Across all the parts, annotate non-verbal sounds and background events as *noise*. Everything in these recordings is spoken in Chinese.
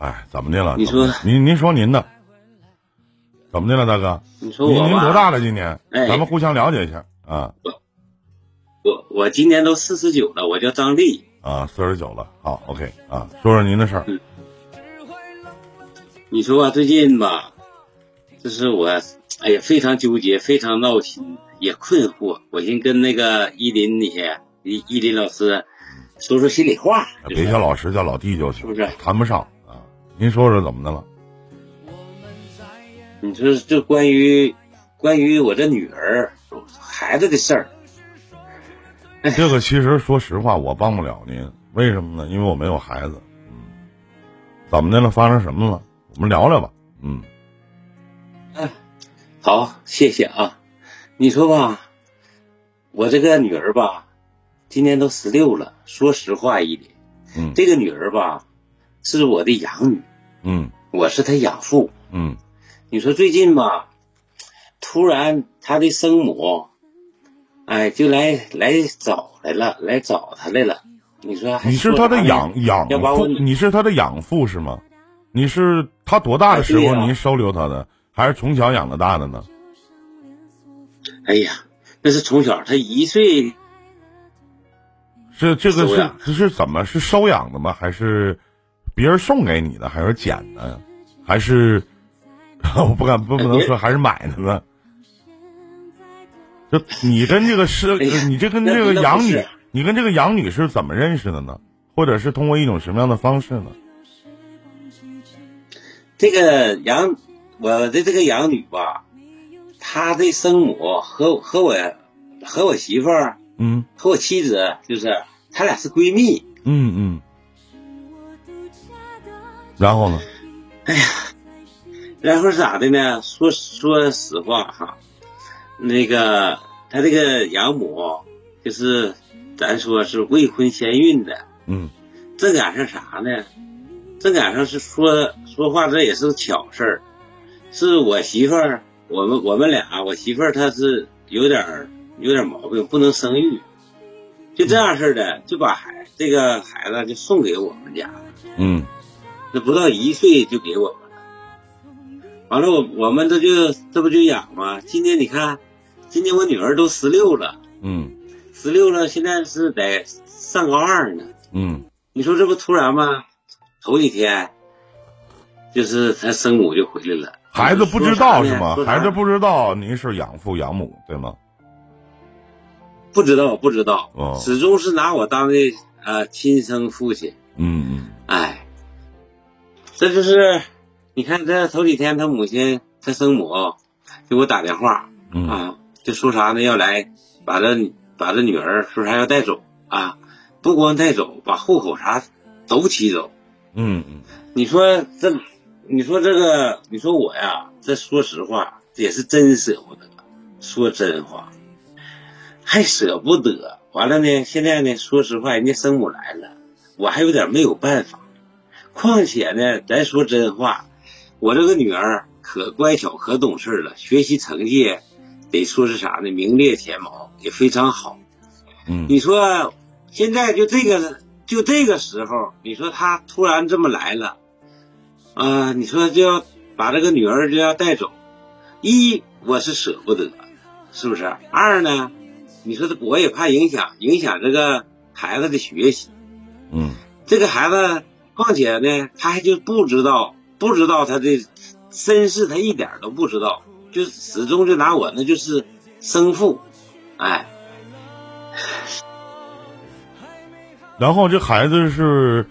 哎，怎么的了？你说您您说您的，怎么的了，大哥？你说我吧您您多大了？今年？哎咱们互相了解一下啊我我今年都四十九了，我叫张丽。啊，四十九了，好，OK 啊，说说您的事儿。你说啊，最近吧，这是我，哎呀，非常纠结，非常闹心，也困惑。我寻跟那个依林你依依林老师说说心里话。别叫老师，叫老弟就行，是不是谈不上啊。您说说怎么的了？你说这关于关于我这女儿孩子的事儿，这个其实说实话，我帮不了您，为什么呢？因为我没有孩子。嗯，怎么的了？发生什么了？我们聊聊吧。嗯，好，谢谢啊。你说吧，我这个女儿吧，今年都十六了。说实话一点，嗯这个女儿吧，是我的养女，嗯我是他养父。嗯你说最近吧，突然他的生母，哎，就来来找来了，来找他来了。你说还你是他的养养父，要把我你是他的养父是吗？你是他多大的时候您收留他的，还是从小养到大的呢？哎呀，那是从小他一岁，是这个是这是怎么是收养的吗？还是别人送给你的？还是捡的？还是 *laughs* 我不敢不不能说还是买的呢？就你跟这个是，哎你这跟这个养女你跟这个养女是怎么认识的呢？或者是通过一种什么样的方式呢？这个养我的这个养女吧，她的生母和和我和我媳妇儿嗯和我妻子，就是她俩是闺蜜。嗯嗯。然后呢？哎呀然后是咋的呢？说说实话哈，那个他这个养母就是咱说是未婚先孕的，嗯这赶上啥呢？这赶上是说说话，这也是巧事儿。是我媳妇儿，我们我们俩，我媳妇儿她是有点儿有点毛病，不能生育，就这样式儿的，就把孩这个孩子就送给我们家了。嗯这不到一岁就给我们了。完了，我我们这就这不就养吗？今年你看，今年我女儿都十六了，嗯十六了，现在是在上高二呢。嗯你说这不突然吗？头几天，就是他生母就回来了。孩子不知道是吗？孩子不知道您是养父养母对吗？不知道，不知道，哦始终是拿我当的呃亲生父亲。嗯嗯哎，这就是你看，这头几天他母亲他生母给我打电话嗯啊，就说啥呢？要来把这把这女儿说啥要带走啊，不光带走，把户口啥都提走。嗯嗯你说这，你说这个，你说我呀，这说实话，也是真舍不得，说真话，还舍不得。完了呢，现在呢，说实话，人家生母来了，我还有点没有办法。况且呢，咱说真话，我这个女儿可乖巧可懂事了，学习成绩得说是啥呢，名列前茅，也非常好。嗯你说现在就这个就这个时候，你说她突然这么来了，啊、你说就要把这个女儿就要带走，一我是舍不得，是不是？二呢，你说我也怕影响影响这个孩子的学习，嗯这个孩子，况且呢，他还就不知道不知道他的身世，他一点儿都不知道，就始终就拿我那就是生父，哎。然后这孩子是，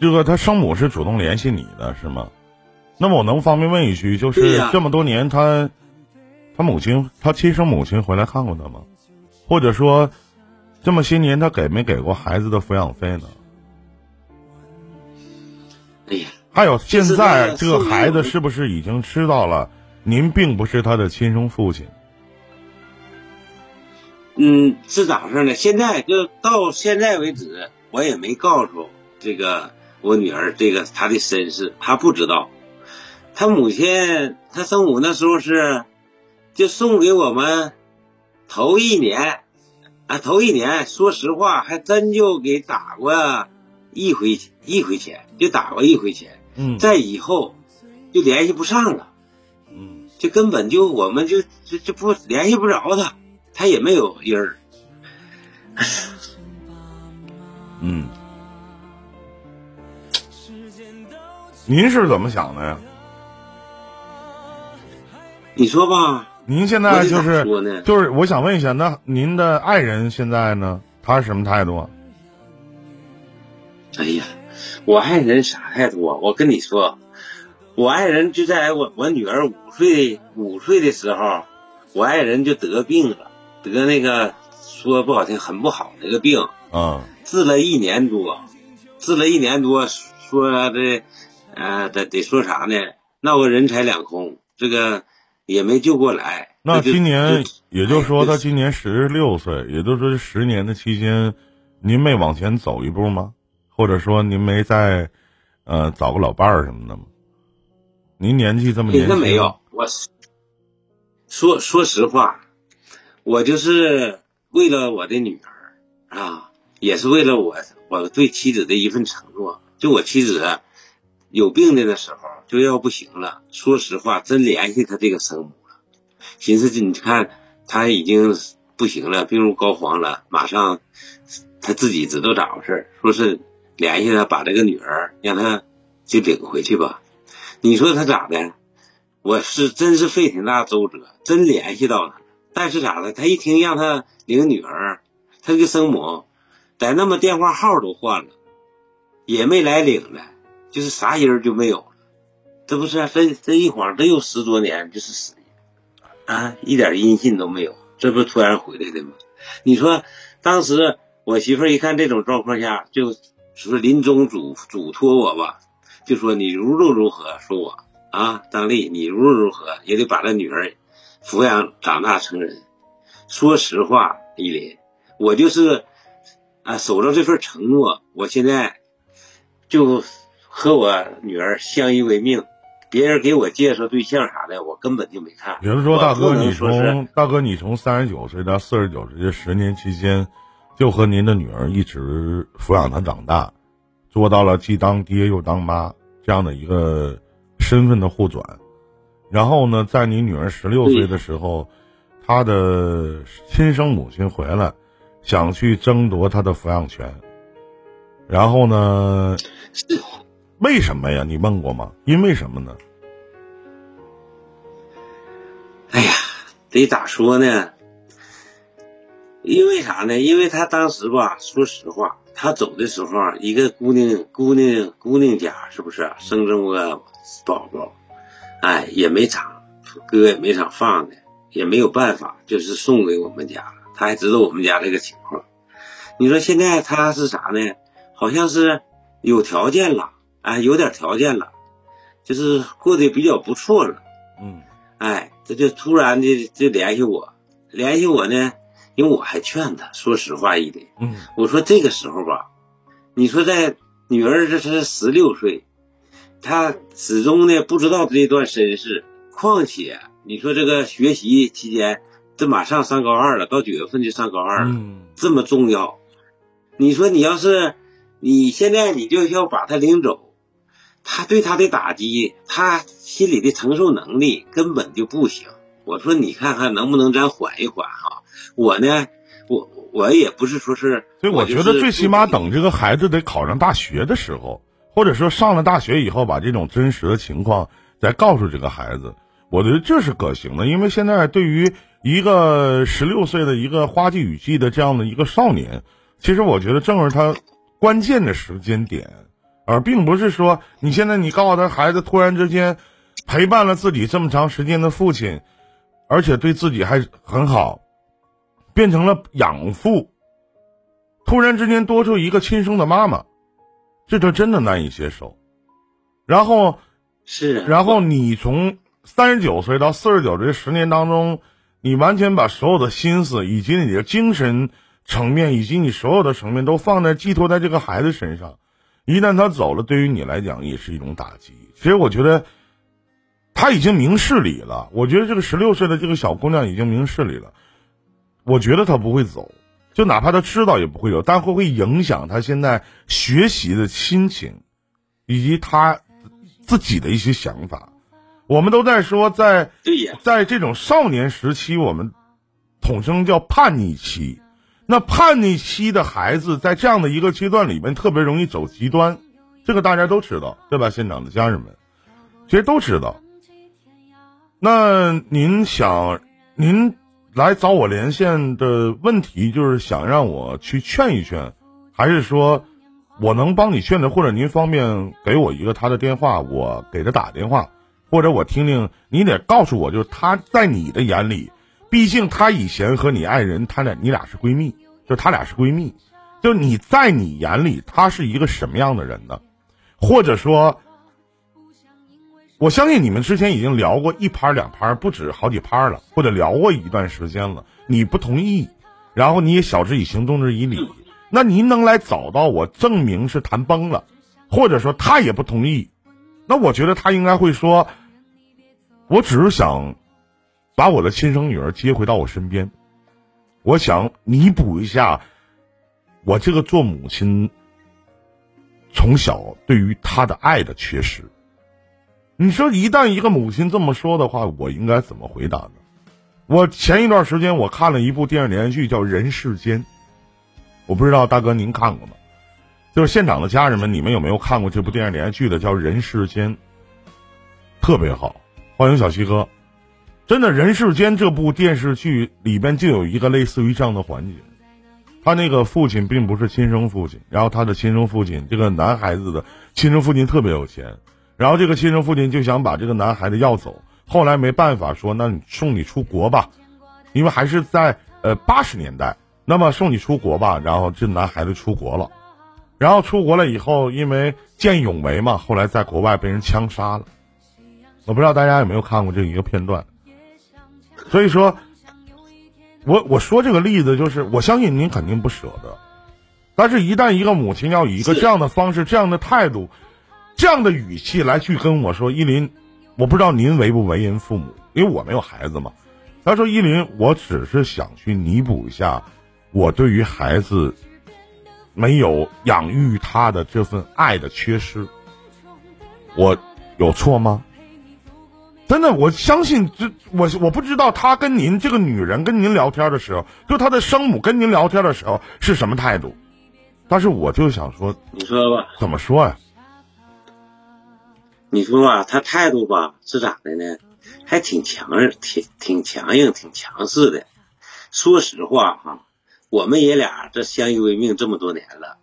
这个他生母是主动联系你的是吗？那么我能方便问一句，就是这么多年他，他母亲他亲生母亲回来看过他吗？或者说，这么些年他给没给过孩子的抚养费呢？哎呀，还有现在这个孩子是不是已经知道了您并不是他的亲生父亲？嗯，是咋回事呢？现在就到现在为止，我也没告诉这个我女儿这个她的身世，她不知道。她母亲，她生母那时候是，就送给我们头一年，啊，头一年，说实话，还真就给打过一回一回钱，就打过一回钱。嗯在以后就联系不上了，嗯就根本就我们就就就不联系不着他，他也没有音儿。嗯，您是怎么想的呀？你说吧，您现在就是就是，我想问一下，那您的爱人现在呢？他是什么态度啊？哎呀，我爱人啥态度啊？我跟你说，我爱人就在我我女儿五岁五岁的时候，我爱人就得病了，得那个说不好听很不好的一个病，嗯治了一年多，治了一年多，说的呃得得说啥呢？闹个人财两空，这个也没救过来。那今年就也就是说，哎他今年十六岁，也就是说这十年的期间，您没往前走一步吗？或者说您没再呃找个老伴儿什么的吗？您年纪这么年轻，那没有，我是说说实话，我就是为了我的女儿啊，也是为了我我对妻子的一份承诺。就我妻子有病的那时候，就要不行了，说实话，真联系她这个生母了，寻思这你看她已经不行了，病入膏肓了，马上她自己知道咋回事儿，说是联系他把这个女儿让她就领回去吧。你说他咋的？我是真是费挺大周折，真联系到他了。但是咋的？他一听让他领女儿，他这个生母在那么电话号都换了，也没来领了，就是啥音儿就没有了。这不是啊这这一晃这又十多年，就是十年啊，一点音信都没有。这不突然回来的吗？你说当时我媳妇一看这种状况下，就说临终嘱嘱托我吧，就说你如论如何说我啊，张丽，你如论如何也得把这女儿抚养长大成人。说实话，依林，我就是啊守着这份承诺，我现在就和我女儿相依为命。别人给我介绍对象啥的，我根本就没看。也就是说，大哥，你说是从大哥你从三十九岁到四十九岁这十年期间，就和您的女儿一直抚养她长大，做到了既当爹又当妈这样的一个身份的互转。然后呢，在你女儿十六岁的时候，她的亲生母亲回来，想去争夺她的抚养权。然后呢，为什么呀？你问过吗？因为什么呢？哎呀，得咋说呢？因为啥呢？因为他当时吧，说实话，他走的时候啊，一个姑娘、姑娘、姑娘家，是不是生这么个宝宝？哎，也没长，哥也没少放的，也没有办法，就是送给我们家了。他还知道我们家这个情况。你说现在他是啥呢？好像是有条件了，哎，有点条件了，就是过得比较不错了。嗯哎，这就突然的就联系我，联系我呢，因为我还劝他，说实话一点，嗯。我说这个时候吧，你说在女儿这是十六岁，她始终呢不知道这段身世，况且你说这个学习期间，这马上上高二了，到九月份就上高二了，嗯这么重要，你说你要是你现在你就要把她领走，他对他的打击，他心里的承受能力根本就不行。我说你看看能不能咱缓一缓哈、我呢，我我也不是说是，所以我觉得最起码等这个孩子得考上大学的时候，或者说上了大学以后，把这种真实的情况再告诉这个孩子，我觉得这是可行的。因为现在对于一个十六岁的一个花季雨季的这样的一个少年，其实我觉得正是他关键的时间点，而并不是说你现在你告诉他孩子突然之间陪伴了自己这么长时间的父亲，而且对自己还很好，变成了养父。突然之间多出一个亲生的妈妈，这就真的难以接受。然后，是啊，然后你从三十九岁到四十九这十年当中，你完全把所有的心思以及你的精神层面以及你所有的层面都放在寄托在这个孩子身上。一旦他走了，对于你来讲也是一种打击。其实我觉得他已经明事理了。我觉得这个十六岁的这个小姑娘已经明事理了。我觉得他不会走，就哪怕他知道也不会走，但会会影响他现在学习的心情，以及他自己的一些想法。我们都在说，在在这种少年时期，我们统称叫叛逆期。那叛逆期的孩子，在这样的一个阶段里面，特别容易走极端，这个大家都知道，对吧？现场的家人们，其实都知道。那您想，您来找我连线的问题，就是想让我去劝一劝，还是说我能帮你劝的，或者您方便给我一个他的电话，我给他打电话，或者我听听，你得告诉我，就是他在你的眼里。毕竟他以前和你爱人，他俩你俩是闺蜜，就他俩是闺蜜，就你在你眼里他是一个什么样的人呢？或者说，我相信你们之前已经聊过一拍两拍，不止好几拍了，或者聊过一段时间了。你不同意，然后你也晓之以情，动之以理。那您能来找到我，证明是谈崩了，或者说他也不同意，那我觉得他应该会说，我只是想。把我的亲生女儿接回到我身边，我想弥补一下我这个做母亲从小对于她的爱的缺失。你说，一旦一个母亲这么说的话，我应该怎么回答呢？我前一段时间我看了一部电视连续剧，叫《人世间》，我不知道大哥您看过吗？就是现场的家人们，你们有没有看过这部电视连续剧的？叫《人世间》，特别好，欢迎小七哥。真的，人世间这部电视剧里边就有一个类似于这样的环节，他那个父亲并不是亲生父亲，然后他的亲生父亲这个男孩子的亲生父亲特别有钱，然后这个亲生父亲就想把这个男孩子要走，后来没办法说，那你送你出国吧，因为还是在呃八十年代，那么送你出国吧，然后这男孩子出国了，然后出国了以后，因为见义勇为嘛，后来在国外被人枪杀了，我不知道大家有没有看过这一个片段。所以说，我我说这个例子就是，我相信您肯定不舍得，但是，一旦一个母亲要以一个这样的方式、这样的态度、这样的语气来去跟我说，依林，我不知道您为不为人父母，因为我没有孩子嘛。他说，依林，我只是想去弥补一下我对于孩子没有养育他的这份爱的缺失，我有错吗？真的，我相信这我我不知道他跟您这个女人跟您聊天的时候，就他的生母跟您聊天的时候是什么态度，但是我就想说，你说吧，怎么说呀？你说吧，他态度吧是咋的呢？还挺强挺挺强硬，挺强势的。说实话哈，我们爷俩这相依为命这么多年了，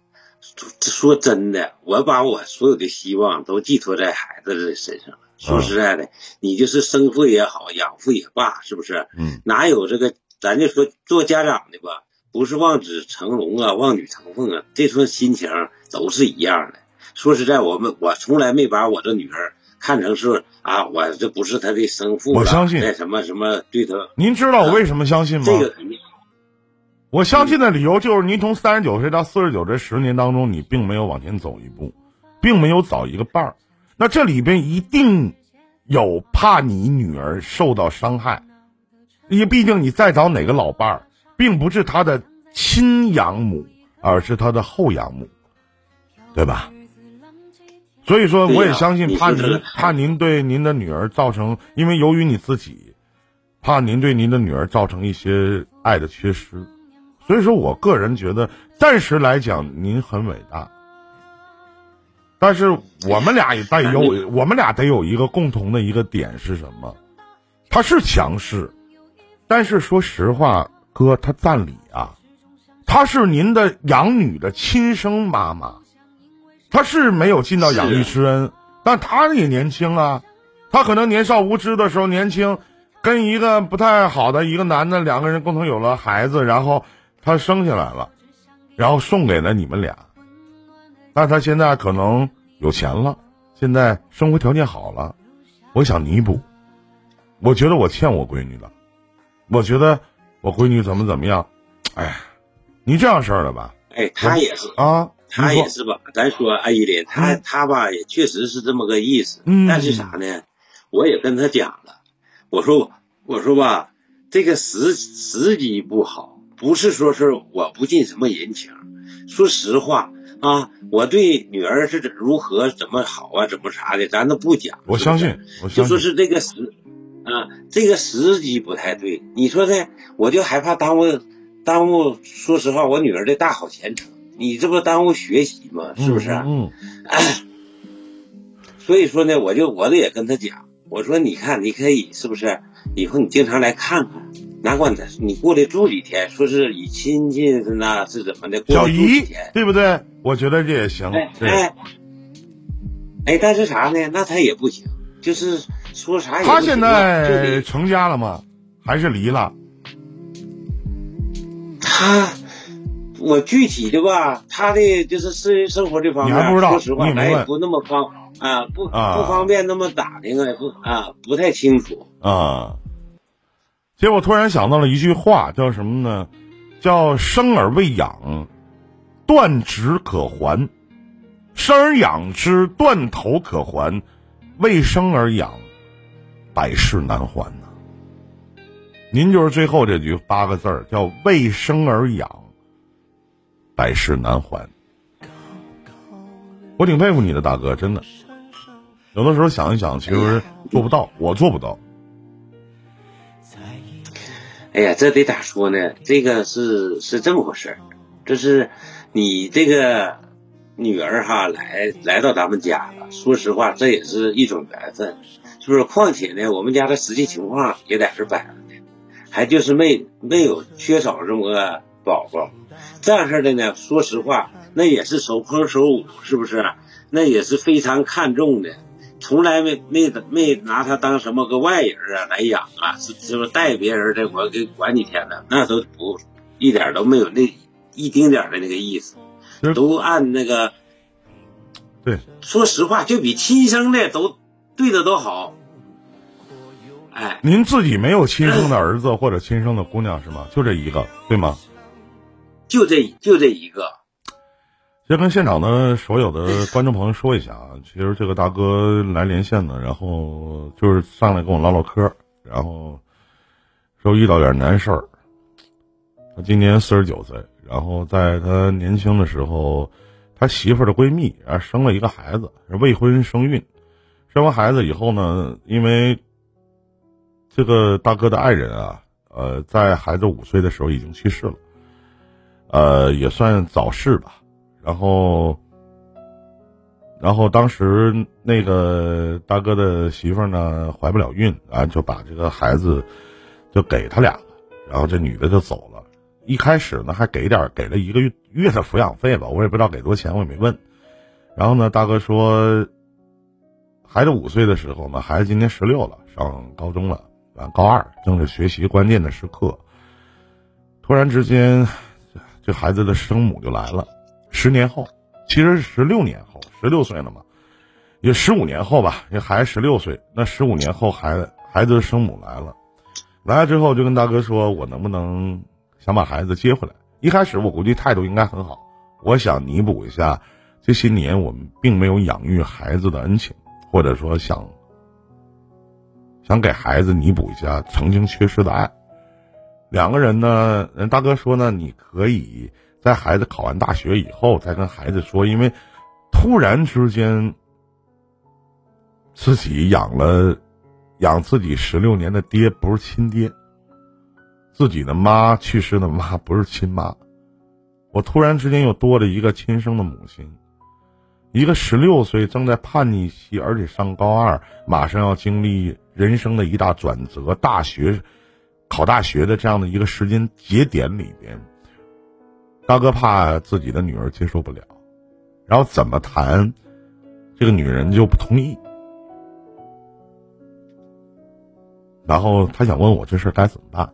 说真的，我把我所有的希望都寄托在孩子的身上。说实在的，你就是生父也好，养父也罢，是不是？嗯，哪有这个？咱就说做家长的吧，不是望子成龙啊，望女成凤啊，这份心情都是一样的。说实在，我们我从来没把我这女儿看成是啊，我这不是她的生父。我相信那什么什么对她。您知道我为什么相信吗？这个，我相信的理由就是，您从三十九岁到四十九这十年当中，你并没有往前走一步，并没有找一个伴儿。那这里边一定有怕你女儿受到伤害，因为毕竟你再找哪个老伴儿，并不是他的亲养母，而是他的后养母，对吧？所以说，我也相信怕您怕您对您的女儿造成，因为由于你自己，怕您对您的女儿造成一些爱的缺失，所以说我个人觉得，暂时来讲，您很伟大。但是我们俩也得有，我们俩得有一个共同的一个点是什么？他是强势，但是说实话，哥他占理啊，他是您的养女的亲生妈妈，他是没有尽到养育之恩，但他也年轻啊，他可能年少无知的时候年轻，跟一个不太好的一个男的两个人共同有了孩子，然后他生下来了，然后送给了你们俩。那他现在可能有钱了，现在生活条件好了，我想弥补。我觉得我欠我闺女的，我觉得我闺女怎么怎么样，哎，你这样事儿了吧？哎，他也是啊，他也是吧？咱说阿依林，他他吧也确实是这么个意思。嗯。但是啥呢？我也跟他讲了，我说我说吧，这个时时机不好，不是说是我不近什么人情，说实话。啊，我对女儿是如何怎么好啊，怎么啥的，咱都不讲。我相信，我就说是这个时啊，这个时机不太对。你说的，我就害怕耽误耽误。说实话，我女儿的大好前程，你这不耽误学习吗？是不是？嗯。*coughs* 所以说呢，我就我也跟他讲，我说你看，你可以是不是？以后你经常来看看，哪管他，你过来住几天，说是以亲戚那是怎么的？过来住几天，对不对？我觉得这也行。哎，哎，但是啥呢？那他也不行，就是说啥也。他现在成家了吗？还是离了？他，我具体的吧，他的就是私人生活这方面，说实话，咱也不那么方啊，不不方便那么打听啊，不啊，不太清楚啊。结果突然想到了一句话，叫什么呢？叫“生而未养，断指可还；生而养之，断头可还；未生而养，百世难还”呢。您就是最后这句八个字儿，叫“未生而养，百世难还”。我挺佩服你的，大哥，真的。有的时候想一想，其实做不到，我做不到。哎呀，这得咋说呢？这个是是这么回事儿，就是你这个女儿哈来来到咱们家了。说实话，这也是一种缘分，是不是？况且呢，我们家的实际情况也在这摆着呢，还就是没没有缺少这么个宝宝。这样式的呢，说实话，那也是手捧手舞，是不是？那也是非常看重的。从来没没没拿他当什么个外人啊来养啊，是是不带别人的我给管几天的，那都不一点都没有那一丁点的那个意思，都按那个。对，说实话，就比亲生的都对的都好。哎，您自己没有亲生的儿子或者亲生的姑娘是吗？就这一个，对吗？就这就这一个。先跟现场的所有的观众朋友说一下啊，*laughs* 其实这个大哥来连线呢，然后就是上来跟我唠唠嗑，然后说遇到点难事儿。他今年四十九岁，然后在他年轻的时候，他媳妇儿的闺蜜啊生了一个孩子，是未婚生孕。生完孩子以后呢，因为这个大哥的爱人啊，呃，在孩子五岁的时候已经去世了，呃，也算早逝吧。然后，然后当时那个大哥的媳妇呢怀不了孕啊，就把这个孩子就给他俩了。然后这女的就走了。一开始呢还给点给了一个月月的抚养费吧，我也不知道给多少钱，我也没问。然后呢，大哥说，孩子五岁的时候呢，孩子今年十六了，上高中了，完，高二正是学习关键的时刻。突然之间，这孩子的生母就来了。十年后，其实是十六年后，十六岁了嘛，也十五年后吧，这孩子十六岁，那十五年后孩子孩子的生母来了，来了之后就跟大哥说，我能不能想把孩子接回来？一开始我估计态度应该很好，我想弥补一下这些年我们并没有养育孩子的恩情，或者说想想给孩子弥补一下曾经缺失的爱。两个人呢，人大哥说呢，你可以。在孩子考完大学以后，再跟孩子说，因为突然之间自己养了养自己十六年的爹不是亲爹，自己的妈去世的妈不是亲妈，我突然之间又多了一个亲生的母亲，一个十六岁正在叛逆期，而且上高二，马上要经历人生的一大转折，大学考大学的这样的一个时间节点里边。大哥怕自己的女儿接受不了，然后怎么谈，这个女人就不同意。然后他想问我这事该怎么办，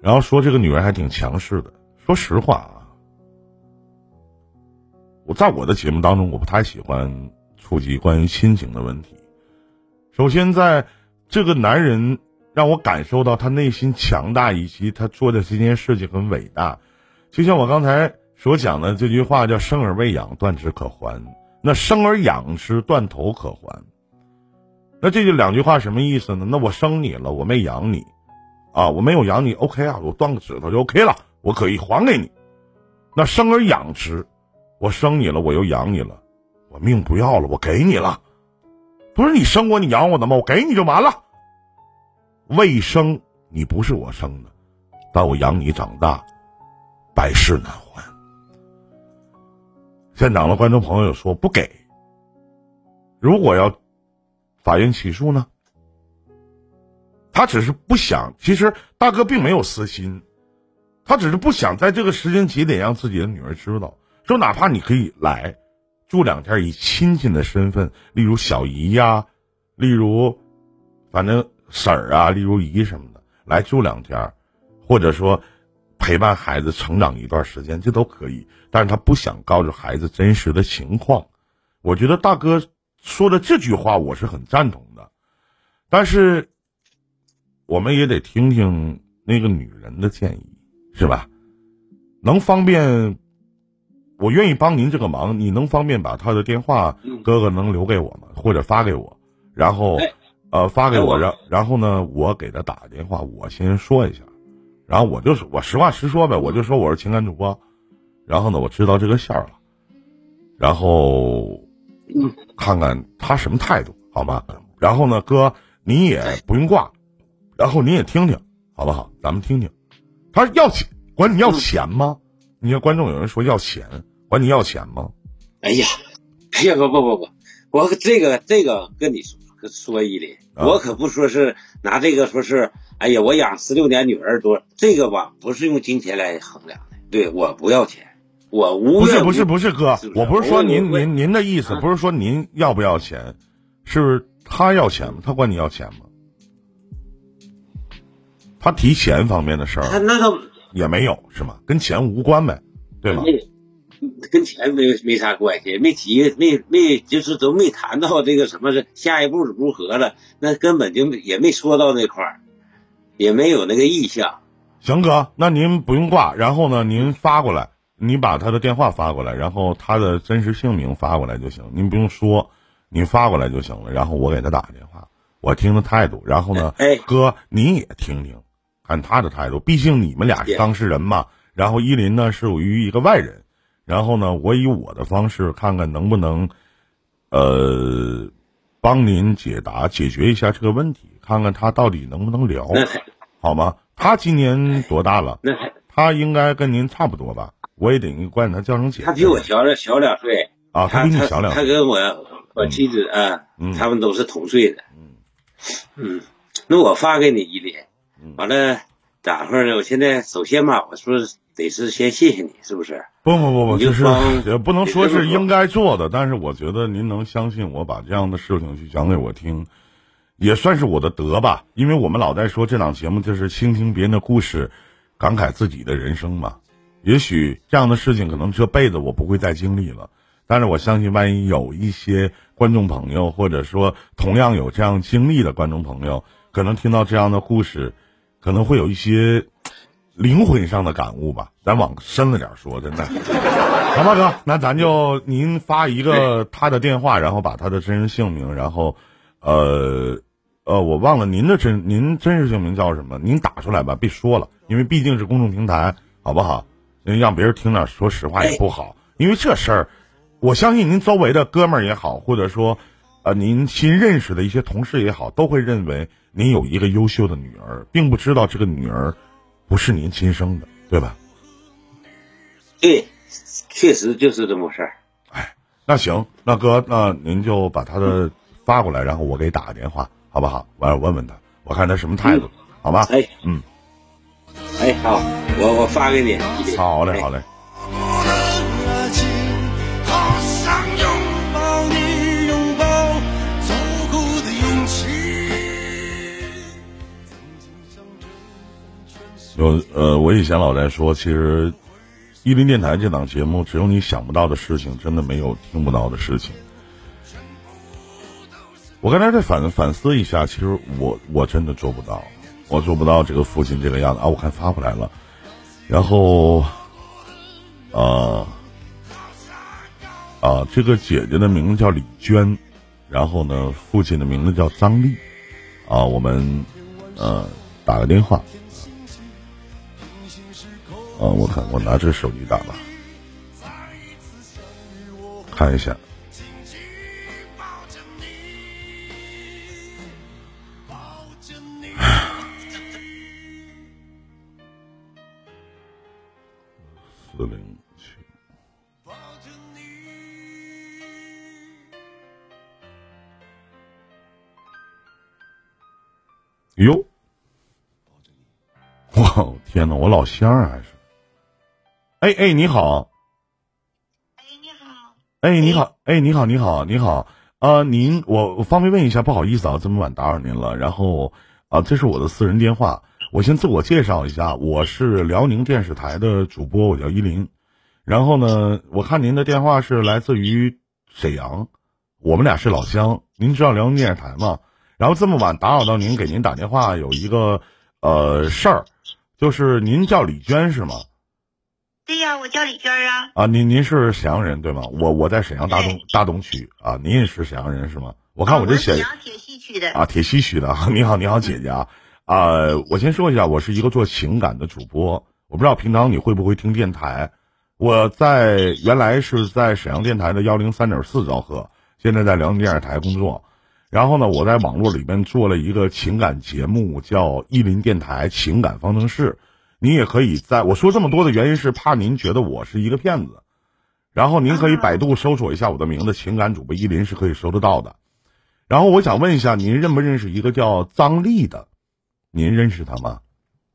然后说这个女人还挺强势的。说实话啊，我在我的节目当中，我不太喜欢触及关于亲情的问题。首先，在这个男人。让我感受到他内心强大，以及他做的这件事情很伟大。就像我刚才所讲的这句话，叫“生而未养，断指可还”。那“生而养之，断头可还”。那这就两句话什么意思呢？那我生你了，我没养你，啊，我没有养你，OK 啊，我断个指头就 OK 了，我可以还给你。那生而养之，我生你了，我又养你了，我命不要了，我给你了，不是你生我，你养我的吗？我给你就完了。未生，你不是我生的，但我养你长大，百世难还。现场的观众朋友说不给，如果要法院起诉呢？他只是不想，其实大哥并没有私心，他只是不想在这个时间节点让自己的女儿知道，说哪怕你可以来住两天，以亲戚的身份，例如小姨呀，例如反正婶儿啊，例如姨什么的来住两天，或者说陪伴孩子成长一段时间，这都可以。但是他不想告诉孩子真实的情况。我觉得大哥说的这句话，我是很赞同的，但是。我们也得听听那个女人的建议，是吧？能方便，我愿意帮您这个忙。你能方便把他的电话，哥哥能留给我吗？或者发给我，然后，呃，发给我，然然后呢，我给他打个电话，我先说一下，然后我就是我实话实说呗，我就说我是情感主播，然后呢，我知道这个线儿了，然后，看看他什么态度，好吗？然后呢，哥，你也不用挂。然后你也听听，好不好？咱们听听，他要钱，管你要钱吗？你看观众有人说要钱，管你要钱吗？哎呀，哎呀，不不不不，我这个这个跟你说说一的，我可不说是拿这个说是，哎呀，我养十六年女儿多，这个吧不是用金钱来衡量的。对我不要钱，我无不是不是不是哥，我不是说您您您的意思，不是说您要不要钱，是他要钱吗？他管你要钱吗？他提钱方面的事儿，他那个也没有是吗？跟钱无关呗，对吗？*laughs* 跟钱没没啥关系，没提，没没就是都没谈到这个什么是下一步如何了，那根本就也没说到那块儿，也没有那个意向。行哥，那您不用挂，然后呢，您发过来，你把他的电话发过来，然后他的真实姓名发过来就行，您不用说，您发过来就行了，然后我给他打个电话，我听他态度，然后呢，哎，哥你也听听。看他的态度，毕竟你们俩是当事人嘛。然后依林呢是属于一个外人，然后呢，我以我的方式看看能不能，呃，帮您解答解决一下这个问题，看看他到底能不能聊，好吗？他今年多大了？那他应该跟您差不多吧？我也得管他叫声姐。他比我小两小两岁啊，他比你小两岁。他跟我我妻子啊，他们都是同岁的。嗯嗯，那我发给你一点。完了，咋回事呢？我现在首先吧，我说得是先谢谢你，是不是？不不不不，就是也不能说是应该做的，但是我觉得您能相信我，把这样的事情去讲给我听，也算是我的德吧。因为我们老在说这档节目就是倾听别人的故事，感慨自己的人生嘛。也许这样的事情可能这辈子我不会再经历了，但是我相信，万一有一些观众朋友，或者说同样有这样经历的观众朋友，可能听到这样的故事。可能会有一些灵魂上的感悟吧，咱往深了点说，真的，好吧，哥，那咱就您发一个他的电话，然后把他的真实姓名，然后，呃，呃，我忘了您的真您真实姓名叫什么，您打出来吧，别说了，因为毕竟是公众平台，好不好？让别人听了，说实话也不好，因为这事儿，我相信您周围的哥们儿也好，或者说，呃，您新认识的一些同事也好，都会认为。您有一个优秀的女儿，并不知道这个女儿不是您亲生的，对吧？对，确实就是这么回事儿。哎，那行，那哥，那您就把他的发过来，然后我给打个电话，好不好？我要问问他，我看他什么态度，好吧？哎，嗯，哎，好，我我发给你。好嘞，好嘞。有呃，我以前老在说，其实，伊林电台这档节目，只有你想不到的事情，真的没有听不到的事情。我刚才在反反思一下，其实我我真的做不到，我做不到这个父亲这个样子啊！我看发过来了，然后，啊啊，这个姐姐的名字叫李娟，然后呢，父亲的名字叫张丽，啊，我们呃打个电话。啊，我看我拿着手机打吧。看一下。四零七。哟，哇，天哪，我老乡儿还是？哎哎，你好。哎，你好。哎，你好。哎，你好，你好，你好。啊，您，我我方便问一下，不好意思啊，这么晚打扰您了。然后啊，这是我的私人电话，我先自我介绍一下，我是辽宁电视台的主播，我叫依林。然后呢，我看您的电话是来自于沈阳，我们俩是老乡。您知道辽宁电视台吗？然后这么晚打扰到您，给您打电话有一个呃事儿，就是您叫李娟是吗？对呀，我叫李娟啊。啊，您您是沈阳人对吗？我我在沈阳大东大东区啊，您也是沈阳人是吗？我看我这写沈阳铁西区的啊，铁西区的。*laughs* 你好，你好，姐姐啊啊！我先说一下，我是一个做情感的主播，我不知道平常你会不会听电台。我在原来是在沈阳电台的幺零三点四兆赫，现在在辽宁电视台工作。然后呢，我在网络里面做了一个情感节目，叫《意林电台情感方程式》。您也可以在我说这么多的原因是怕您觉得我是一个骗子，然后您可以百度搜索一下我的名字“情感主播依林”是可以搜得到的。然后我想问一下，您认不认识一个叫张丽的？您认识她吗？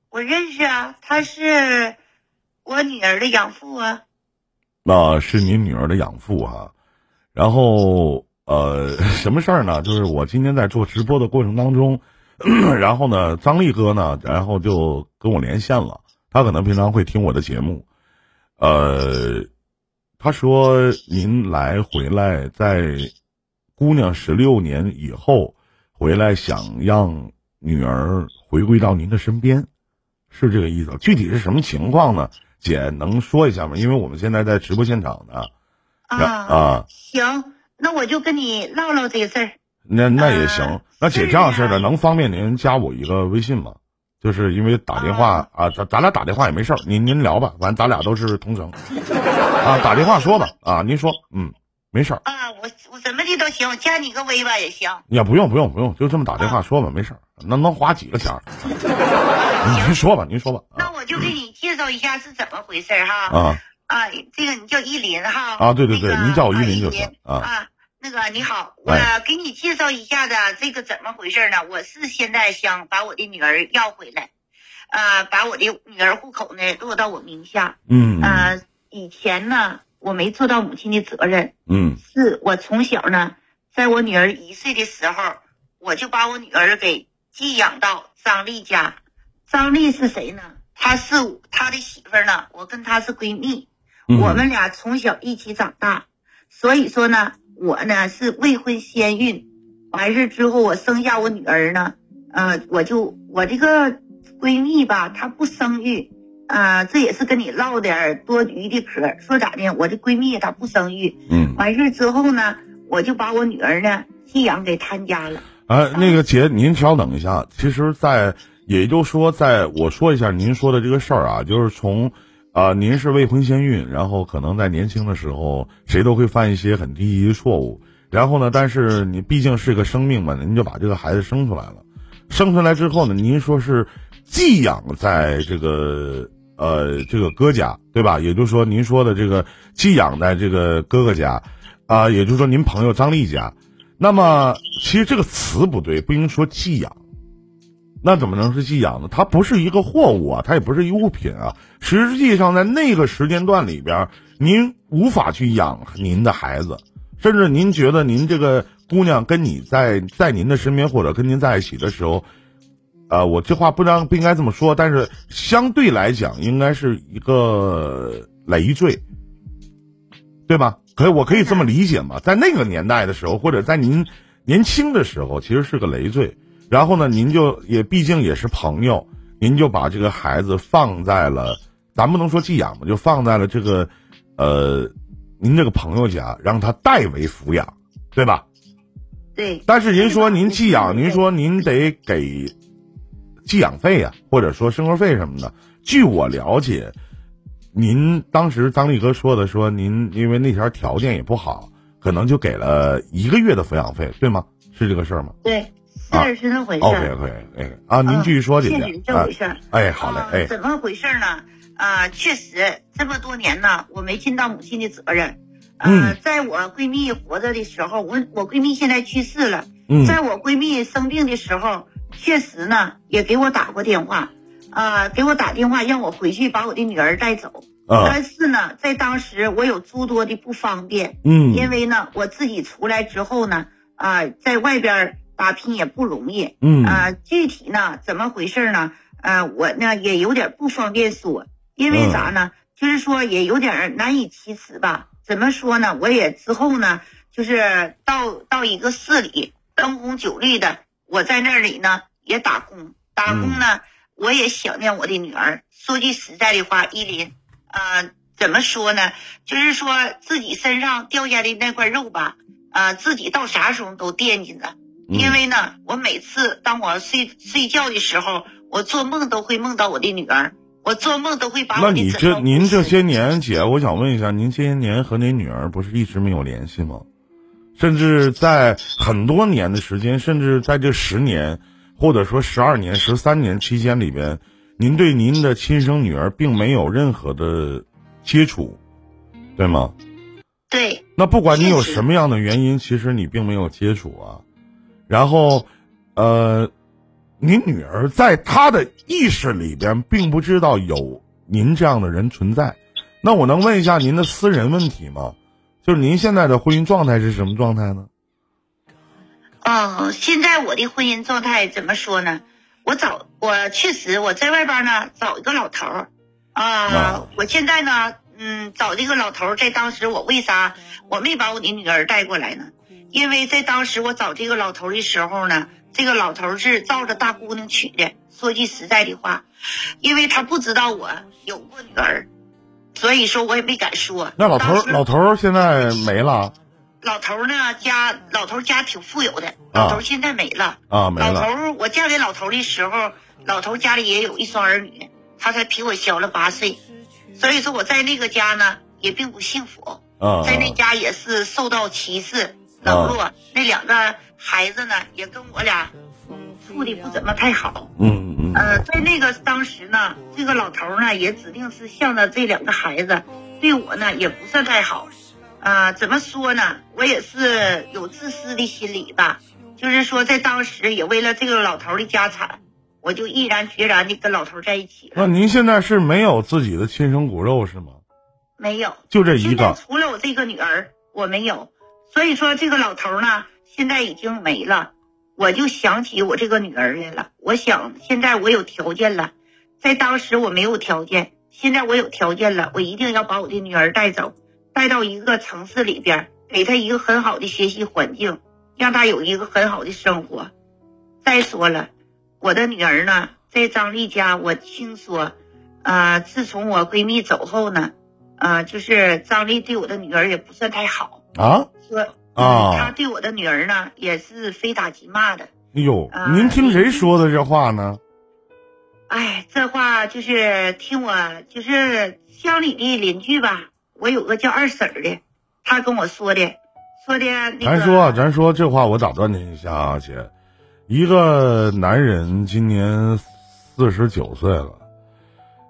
我认识啊，她是我女儿的养父啊。那是您女儿的养父哈。然后。呃，什么事儿呢？就是我今天在做直播的过程当中，*clears throat* 然后呢，张力哥呢，然后就跟我连线了。他可能平常会听我的节目，呃，他说您来回来，在姑娘十六年以后回来，想让女儿回归到您的身边，是这个意思。具体是什么情况呢？姐能说一下吗？因为我们现在在直播现场呢。啊啊，行。那我就跟你唠唠这个事儿。那那也行。那姐这样式的，能方便您加我一个微信吗？就是因为打电话啊，咱咱俩打电话也没事儿，您您聊吧，完咱俩都是同城啊，打电话说吧啊，您说，嗯，没事儿啊，我我怎么的都行，我加你个微吧也行。也不用不用不用，就这么打电话说吧，没事儿，能能花几个钱？您说吧，您说吧。那我就给你介绍一下是怎么回事哈。啊。啊，这个你叫依林哈啊，对对对，您叫我依林就行啊。啊，那个你好，我给你介绍一下子这个怎么回事呢？我是现在想把我的女儿要回来，呃，把我的女儿户口呢落到我名下。嗯呃，以前呢我没做到母亲的责任。嗯，是我从小呢，在我女儿一岁的时候，我就把我女儿给寄养到张丽家。张丽是谁呢？她是她的媳妇呢，我跟她是闺蜜。我们俩从小一起长大，所以说呢，我呢是未婚先孕，完事之后我生下我女儿呢，呃，我就我这个闺蜜吧，她不生育，啊，这也是跟你唠点多余的嗑。说咋的？我这闺蜜她不生育，嗯，完事之后呢，我就把我女儿呢寄养给他家了。啊，那个姐，您稍等一下，其实，在也就说，在我说一下您说的这个事儿啊，就是从。啊，您是未婚先孕，然后可能在年轻的时候，谁都会犯一些很低级的错误。然后呢，但是你毕竟是个生命嘛，您就把这个孩子生出来了。生出来之后呢，您说是寄养在这个呃这个哥家，对吧？也就是说，您说的这个寄养在这个哥哥家，啊，也就是说您朋友张丽家。那么其实这个词不对，不应说寄养。那怎么能是寄养呢？它不是一个货物啊，它也不是一物品啊。实际上，在那个时间段里边，您无法去养您的孩子，甚至您觉得您这个姑娘跟你在在您的身边或者跟您在一起的时候，啊，我这话不知道不应该这么说，但是相对来讲，应该是一个累赘，对吧？可以，我可以这么理解吗？在那个年代的时候，或者在您年轻的时候，其实是个累赘。然后呢，您就也毕竟也是朋友，您就把这个孩子放在了，咱不能说寄养吧，就放在了这个，呃，您这个朋友家，让他代为抚养，对吧？对。但是您说您寄养，您说您得给寄养费呀，或者说生活费什么的。据我了解，您当时张力哥说的，说您因为那条条件也不好，可能就给了一个月的抚养费，对吗？是这个事儿吗？对，是是那回事。OK OK，哎啊，您继续说，姐姐确实。这回事儿。哎，好嘞，啊哎，怎么回事呢？啊，确实这么多年呢，我没尽到母亲的责任。呃，嗯在我闺蜜活着的时候，我我闺蜜现在去世了。嗯在我闺蜜生病的时候，确实呢也给我打过电话，啊、给我打电话让我回去把我的女儿带走。啊，但是呢，在当时我有诸多的不方便，嗯，因为呢我自己出来之后呢，啊、在外边打拼也不容易。嗯啊、具体呢怎么回事呢？呃，我呢也有点不方便说，因为啥呢？就是说也有点难以启齿吧。怎么说呢？我也之后呢，就是到到一个市里灯红酒绿的，我在那里呢也打工，打工呢、我也想念我的女儿。说句实在的话，依林，呃，怎么说呢？就是说自己身上掉下的那块肉吧，呃，自己到啥时候都惦记着。嗯因为呢，我每次当我睡睡觉的时候，我做梦都会梦到我的女儿，我做梦都会把那你这您这些年，姐，我想问一下，您这些年和您女儿不是一直没有联系吗？甚至在很多年的时间，甚至在这十年或者说十二年、十三年期间里边，您对您的亲生女儿并没有任何的接触，对吗？对那不管你有什么样的原因，其实你并没有接触啊。然后，呃，您女儿在她的意识里边并不知道有您这样的人存在。那我能问一下您的私人问题吗？就是您现在的婚姻状态是什么状态呢？哦，现在我的婚姻状态怎么说呢？我找我确实我在外边呢找一个老头儿，啊、啊我现在呢，嗯，找这个老头儿，在当时我为啥我没把我的女儿带过来呢？因为在当时我找这个老头儿的时候呢，这个老头是照着大姑娘娶的。说句实在的话，因为他不知道我有过女儿，所以说我也没敢说。那老头老头现在没了老头呢家老头家挺富有的，老头现在没了。啊，没了老头，我嫁给老头的时候，老头家里也有一双儿女，他才比我小了八岁，所以说我在那个家呢也并不幸福，啊在那家也是受到歧视、冷落。那两个孩子呢也跟我俩嗯处的不怎么太好。嗯嗯呃，在那个当时呢，这个老头呢也指定是向着这两个孩子，对我呢也不算太好。啊、怎么说呢？我也是有自私的心理吧，就是说在当时也为了这个老头的家产，我就毅然决然的跟老头在一起那。您现在是没有自己的亲生骨肉是吗？没有，就这一个除了我这个女儿，我没有。所以说这个老头儿呢，现在已经没了。我就想起我这个女儿来了。我想现在我有条件了，在当时我没有条件，现在我有条件了，我一定要把我的女儿带走，带到一个城市里边，给她一个很好的学习环境，让她有一个很好的生活。再说了，我的女儿呢，在张丽家，我听说，呃，自从我闺蜜走后呢，呃，就是张丽对我的女儿也不算太好，啊？说，啊嗯，她对我的女儿呢也是非打即骂的。哎呦啊，您听谁说的这话呢？哎，这话就是听我就是乡里的邻居吧，我有个叫二婶的，她跟我说的，说的那个。咱说，咱说这话，我打断您一下啊，姐。一个男人今年四十九岁了，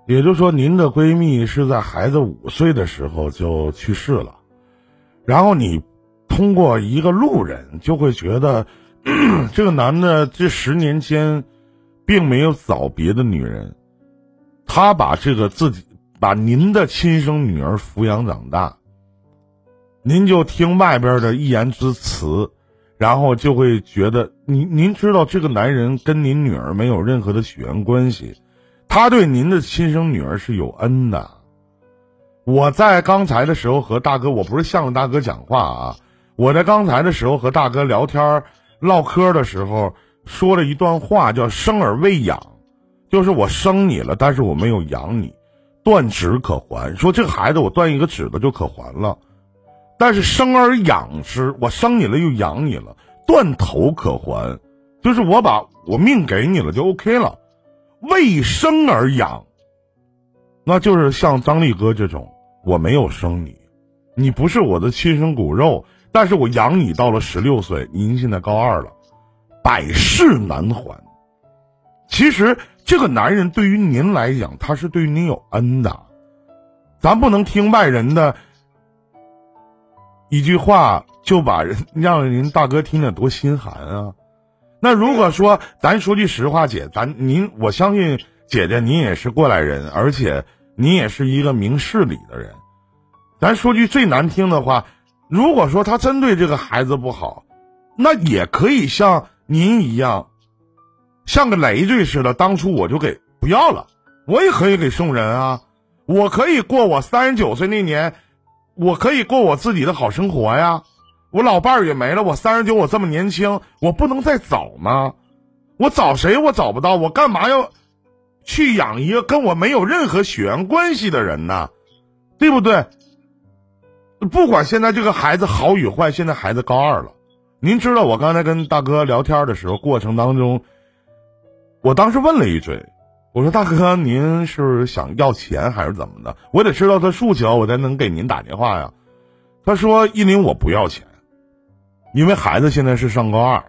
也就是说，您的闺蜜是在孩子五岁的时候就去世了，然后你通过一个路人就会觉得，*clears throat* 这个男的这十年间并没有找别的女人，他把这个自己把您的亲生女儿抚养长大，您就听外边的一言之词，然后就会觉得您您知道这个男人跟您女儿没有任何的血缘关系，他对您的亲生女儿是有恩的。我在刚才的时候和大哥，我不是向着大哥讲话啊，我在刚才的时候和大哥聊天唠嗑的时候说了一段话，叫“生而未养”，就是我生你了，但是我没有养你，断指可还。说这个孩子我断一个指头就可还了。但是生而养之，我生你了又养你了，断头可还，就是我把我命给你了就 OK 了。为生而养，那就是像张力哥这种，我没有生你，你不是我的亲生骨肉，但是我养你到了十六岁，您现在高二了，百世难还。其实这个男人对于您来讲，他是对于您有恩的，咱不能听外人的一句话就把人让您大哥听着多心寒啊。那如果说咱说句实话，姐，咱您我相信姐姐您也是过来人，而且您也是一个明事理的人。咱说句最难听的话，如果说他真对这个孩子不好，那也可以像您一样。像个累赘似的，当初我就给不要了，我也可以给送人啊，我可以过我三十九岁那年，我可以过我自己的好生活呀。我老伴儿也没了，我三十九，我这么年轻，我不能再找吗？我找谁？我找不到，我干嘛要去养一个跟我没有任何血缘关系的人呢？对不对？不管现在这个孩子好与坏，现在孩子高二了，您知道我刚才跟大哥聊天的时候，过程当中。我当时问了一嘴，我说：“大哥，您是想要钱还是怎么的？我得知道他诉求，我才能给您打电话呀。”他说：“依林，我不要钱，因为孩子现在是上高二，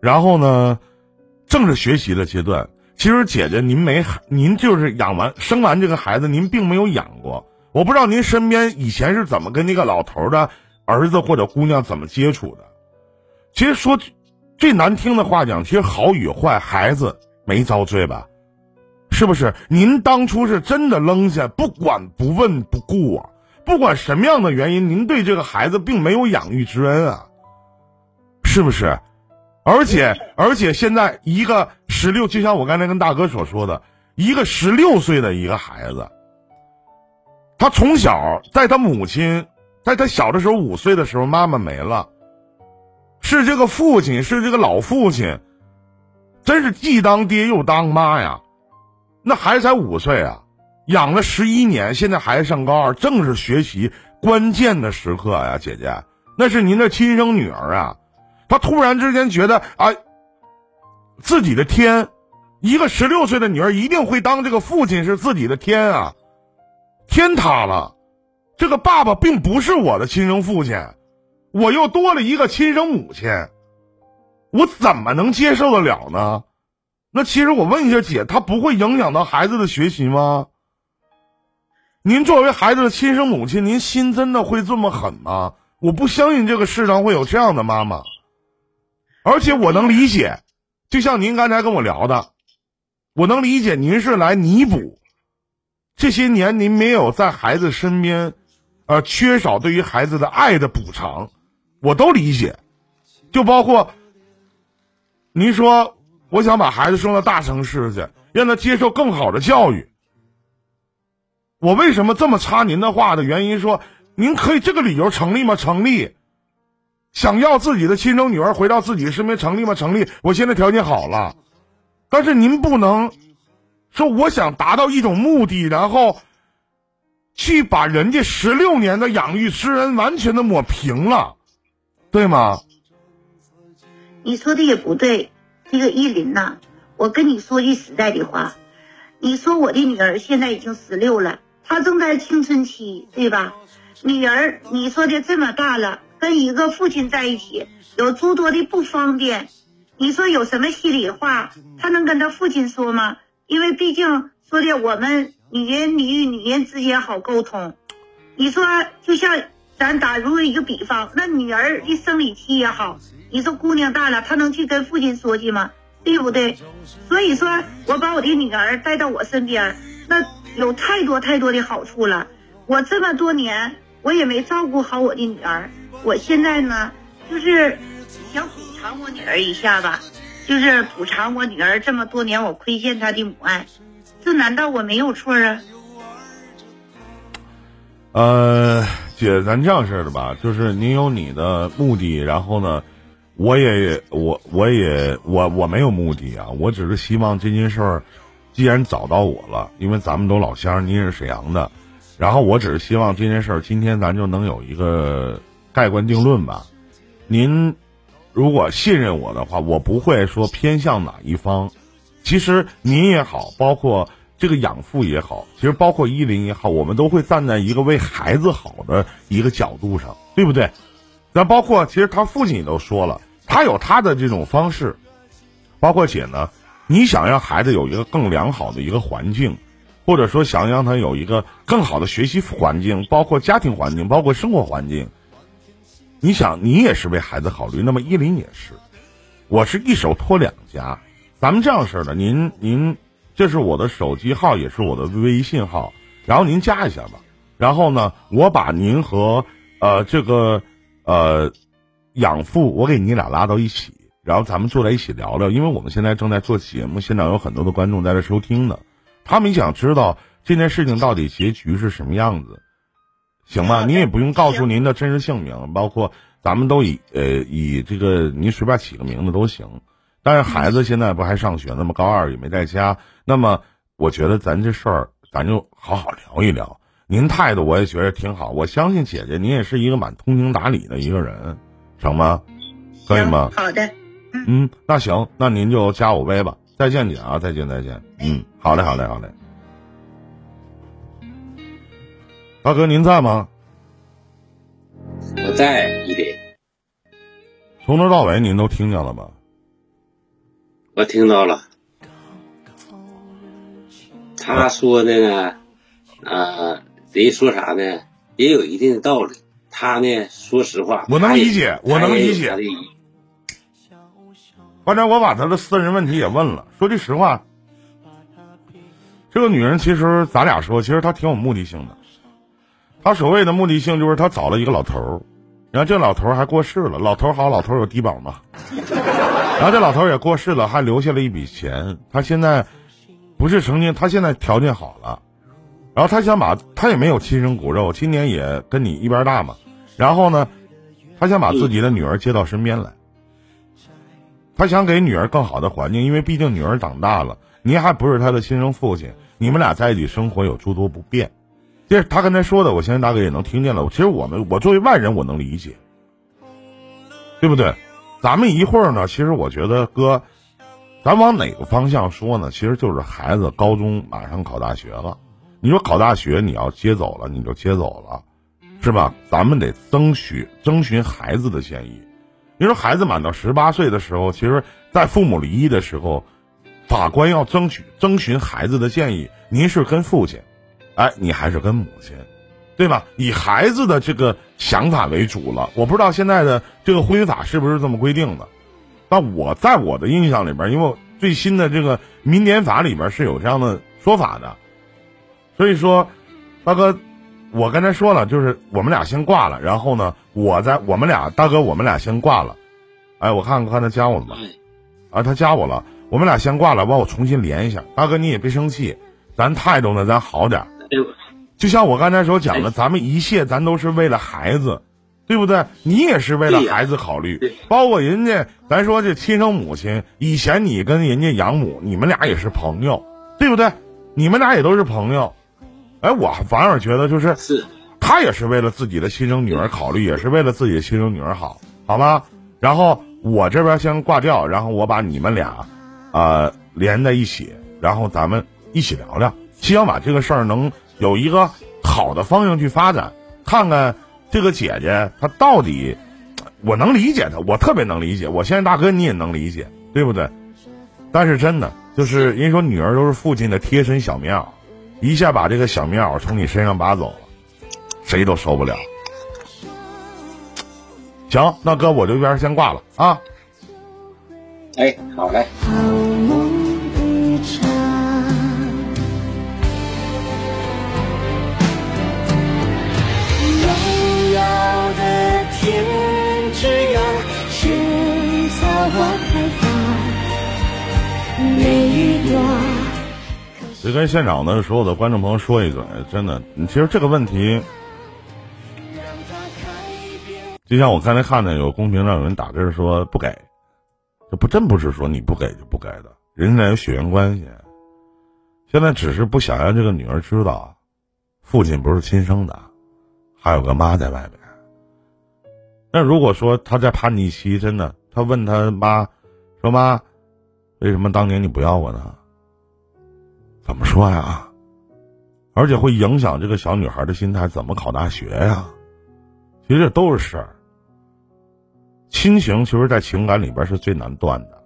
然后呢，正是学习的阶段。其实姐姐，您没您就是养完生完这个孩子，您并没有养过。我不知道您身边以前是怎么跟那个老头的儿子或者姑娘怎么接触的。其实说。”最难听的话讲，其实好与坏，孩子没遭罪吧？是不是？您当初是真的扔下，不管不问不顾啊！不管什么样的原因，您对这个孩子并没有养育之恩啊！是不是？而且而且现在一个十六，就像我刚才跟大哥所说的，一个十六岁的一个孩子，他从小在他母亲，在他小的时候五岁的时候，妈妈没了。是这个父亲，是这个老父亲，真是既当爹又当妈呀！那孩子才五岁啊，养了十一年，现在孩子上高二，正是学习关键的时刻呀，姐姐，那是您的亲生女儿啊！他突然之间觉得啊，自己的天，一个十六岁的女儿一定会当这个父亲是自己的天啊！天塌了，这个爸爸并不是我的亲生父亲。我又多了一个亲生母亲，我怎么能接受得了呢？那其实我问一下姐，他不会影响到孩子的学习吗？您作为孩子的亲生母亲，您心真的会这么狠吗？我不相信这个世上会有这样的妈妈，而且我能理解，就像您刚才跟我聊的，我能理解您是来弥补这些年您没有在孩子身边，呃，缺少对于孩子的爱的补偿。我都理解，就包括您说，我想把孩子送到大城市去，让他接受更好的教育。我为什么这么插您的话的原因说，您可以这个理由成立吗？成立。想要自己的亲生女儿回到自己身边成立吗？成立。我现在条件好了，但是您不能说我想达到一种目的，然后去把人家十六年的养育之恩完全的抹平了。对吗？你说的也不对，这个依林呐，我跟你说句实在的话，你说我的女儿现在已经十六了，她正在青春期，对吧？女儿，你说的这么大了，跟一个父亲在一起，有诸多的不方便，你说有什么心里话，她能跟她父亲说吗？因为毕竟说的我们女人你与女人之间好沟通，你说就像。咱打如一个比方，那女儿的生理期也好，你说姑娘大了，她能去跟父亲说去吗？对不对？所以说，我把我的女儿带到我身边，那有太多太多的好处了。我这么多年，我也没照顾好我的女儿，我现在呢，就是想补偿我女儿一下吧，就是补偿我女儿这么多年我亏欠她的母爱，这难道我没有错啊？呃。姐，咱这样式的吧，就是您有你的目的，然后呢，我也我我也我我没有目的啊，我只是希望这件事儿，既然找到我了，因为咱们都老乡，您是沈阳的，然后我只是希望这件事儿今天咱就能有一个盖棺定论吧。您如果信任我的话，我不会说偏向哪一方。其实您也好，包括。这个养父也好，其实包括依林也好，我们都会站在一个为孩子好的一个角度上，对不对？那包括其实他父亲也都说了，他有他的这种方式。包括姐呢，你想让孩子有一个更良好的一个环境，或者说想让他有一个更好的学习环境，包括家庭环境，包括生活环境。你想，你也是为孩子考虑，那么依林也是，我是一手托两家。咱们这样式的，您您，这是我的手机号，也是我的微信号，然后您加一下吧。然后呢，我把您和呃这个呃养父，我给你俩拉到一起，然后咱们坐在一起聊聊。因为我们现在正在做节目，现场有很多的观众在这收听呢，他们想知道这件事情到底结局是什么样子，行吧？您也不用告诉您的真实姓名，包括咱们都以呃以这个您随便起个名字都行。但是孩子现在不还上学呢吗？高二也没在家。那么我觉得咱这事儿，咱就好好聊一聊。您态度我也觉得挺好，我相信姐姐您也是一个蛮通情达理的一个人，成吗？可以吗？好的。嗯，那行，那您就加我微吧。再见，姐啊！再见，再见。嗯，好嘞，好嘞，好嘞。大哥，您在吗？我在，一点。从头到尾您都听见了吧？我听到了，他说的呢，啊，人说啥呢，也有一定的道理。他呢，说实话，我能理解，我能理解。刚才我把他的私人问题也问了。说句实话，这个女人其实咱俩说，其实她挺有目的性的。他所谓的目的性就是他找了一个老头儿，然后这老头儿还过世了。老头儿好，老头儿有低保嘛。*laughs* 然后这老头也过世了，还留下了一笔钱。他现在不是曾经，他现在条件好了。然后他想把，他也没有亲生骨肉，今年也跟你一边大嘛。然后呢，他想把自己的女儿接到身边来。他想给女儿更好的环境，因为毕竟女儿长大了，您还不是他的亲生父亲，你们俩在一起生活有诸多不便。这他刚才说的，我相信大哥也能听见了。其实我们，我作为外人，我能理解，对不对？咱们一会儿呢，其实我觉得哥，咱往哪个方向说呢？其实就是孩子高中马上考大学了，你说考大学你要接走了，你就接走了，是吧？咱们得争取征询孩子的建议。你说孩子满到十八岁的时候，其实，在父母离异的时候，法官要争取征询孩子的建议。您是跟父亲，哎，你还是跟母亲？对吧？以孩子的这个想法为主了。我不知道现在的这个婚姻法是不是这么规定的。那我在我的印象里边，因为最新的这个民典法里边是有这样的说法的。所以说，大哥，我刚才说了，就是我们俩先挂了，然后呢，我在我们俩大哥，我们俩先挂了。哎，我看看他加我了吗？啊，他加我了。我们俩先挂了，完我重新连一下。大哥，你也别生气，咱态度呢，咱好点。就像我刚才所讲的，咱们一切咱都是为了孩子，对不对？你也是为了孩子考虑，包括人家，咱说这亲生母亲，以前你跟人家养母，你们俩也是朋友，对不对？你们俩也都是朋友，哎，我反而觉得就是，是，他也是为了自己的亲生女儿考虑，也是为了自己的亲生女儿好，好吗？然后我这边先挂掉，然后我把你们俩，呃，连在一起，然后咱们一起聊聊，希望把这个事儿能。有一个好的方向去发展，看看这个姐姐她到底，我能理解她，我特别能理解。我现在大哥你也能理解，对不对？但是真的就是人说女儿都是父亲的贴身小棉袄，一下把这个小棉袄从你身上拔走了，谁都受不了。行，那哥我这边先挂了啊。哎，好嘞。就跟现场的所有的观众朋友说一嘴，真的，你其实这个问题，就像我刚才看的有公屏上有人打字说不给，这不真不是说你不给就不给的，人家有血缘关系，现在只是不想让这个女儿知道，父亲不是亲生的，还有个妈在外面。那如果说他在叛逆期，真的，他问他妈说妈，为什么当年你不要我呢？怎么说呀？而且会影响这个小女孩的心态，怎么考大学呀？其实这都是事儿。亲情其实，在情感里边是最难断的。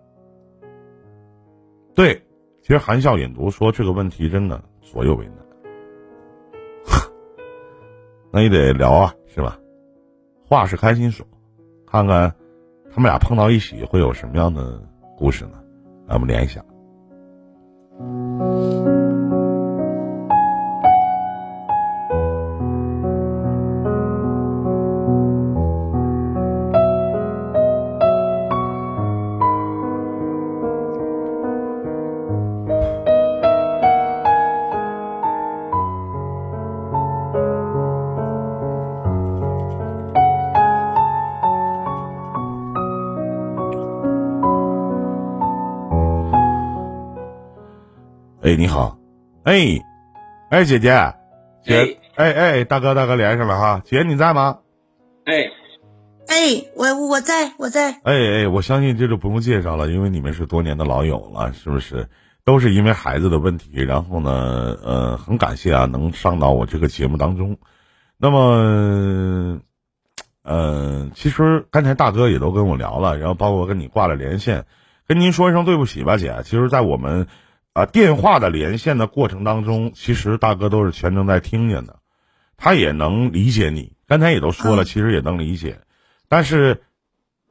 对，其实含笑引毒说这个问题真的左右为难。*laughs* 那也得聊啊，是吧？话是开心说，看看他们俩碰到一起会有什么样的故事呢？来，我们连一哎，姐姐，姐，哎哎，大哥大哥连上了哈，姐你在吗？哎，哎，我我在我在。哎哎，我相信这就不用介绍了，因为你们是多年的老友了，是不是？都是因为孩子的问题，然后呢，呃，很感谢啊，能上到我这个节目当中。那么，呃，其实刚才大哥也都跟我聊了，然后包括跟你挂了连线，跟您说一声对不起吧，姐。其实，在我们。啊，电话的连线的过程当中，其实大哥都是全程在听见的，他也能理解你。刚才也都说了，其实也能理解。但是，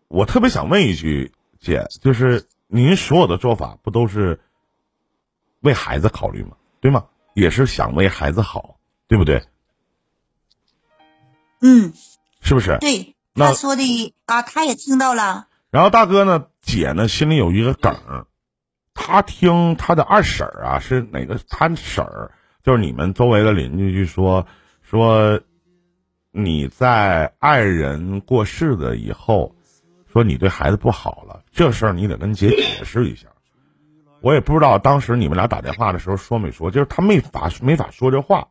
我特别想问一句，姐，就是您所有的做法不都是为孩子考虑吗？对吗？也是想为孩子好，对不对？嗯，是不是？对，他说的啊，他也听到了。然后大哥呢，姐呢，心里有一个梗。他听他的二婶儿啊，是哪个？他婶儿就是你们周围的邻居，就说说你在爱人过世的以后，说你对孩子不好了，这事儿你得跟姐解释一下。我也不知道当时你们俩打电话的时候说没说，就是他没法没法说这话。